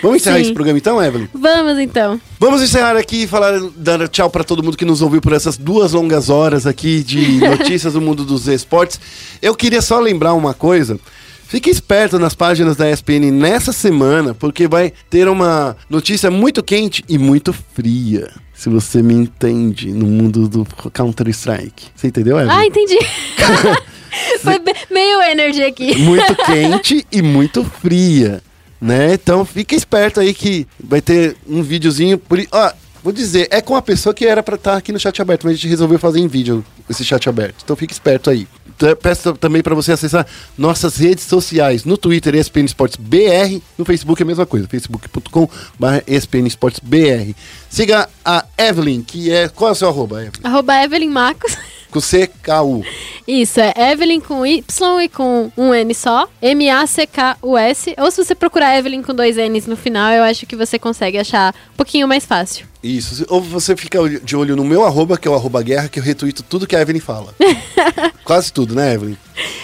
Vamos encerrar Sim. esse programa então, Evelyn? Vamos então. Vamos encerrar aqui e falar, dar tchau para todo mundo que nos ouviu por essas duas longas horas aqui de notícias do mundo dos esportes. Eu queria só lembrar uma coisa. Fique esperto nas páginas da ESPN nessa semana, porque vai ter uma notícia muito quente e muito fria. Se você me entende no mundo do Counter-Strike. Você entendeu, Evelyn? Ah, entendi. Foi meio energy aqui. muito quente e muito fria, né? Então fica esperto aí que vai ter um videozinho por ó, vou dizer, é com a pessoa que era pra estar aqui no chat aberto, mas a gente resolveu fazer em vídeo esse chat aberto. Então fica esperto aí. T- Peço também para você acessar nossas redes sociais. No Twitter, ESPN Esportes BR. No Facebook é a mesma coisa, facebook.com.br ESPN Esportes BR. Siga a Evelyn, que é. Qual é o seu arroba, Evelyn? Arroba Evelyn Marcos. Com CKU. Isso, é Evelyn com Y e com um N só. M-A-C-K-U-S. Ou se você procurar Evelyn com dois N's no final, eu acho que você consegue achar um pouquinho mais fácil. Isso. Ou você fica de olho no meu arroba, que é o arroba guerra, que eu retuito tudo que a Evelyn fala. Quase tudo, né, Evelyn?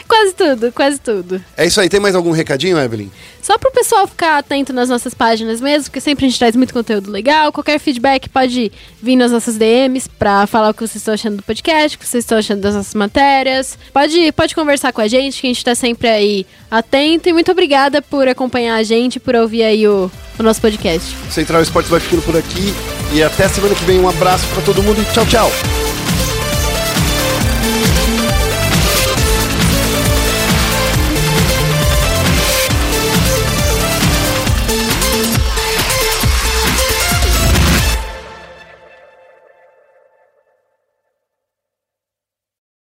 Quase tudo, quase tudo. É isso aí. Tem mais algum recadinho, Evelyn? Só pro pessoal ficar atento nas nossas páginas mesmo, porque sempre a gente traz muito conteúdo legal. Qualquer feedback pode vir nas nossas DMs pra falar o que vocês estão achando do podcast, o que vocês estão achando das nossas matérias. Pode, pode conversar com a gente, que a gente tá sempre aí atento. E muito obrigada por acompanhar a gente, por ouvir aí o, o nosso podcast. Central Esportes vai ficando por aqui. E até semana que vem. Um abraço para todo mundo e tchau, tchau.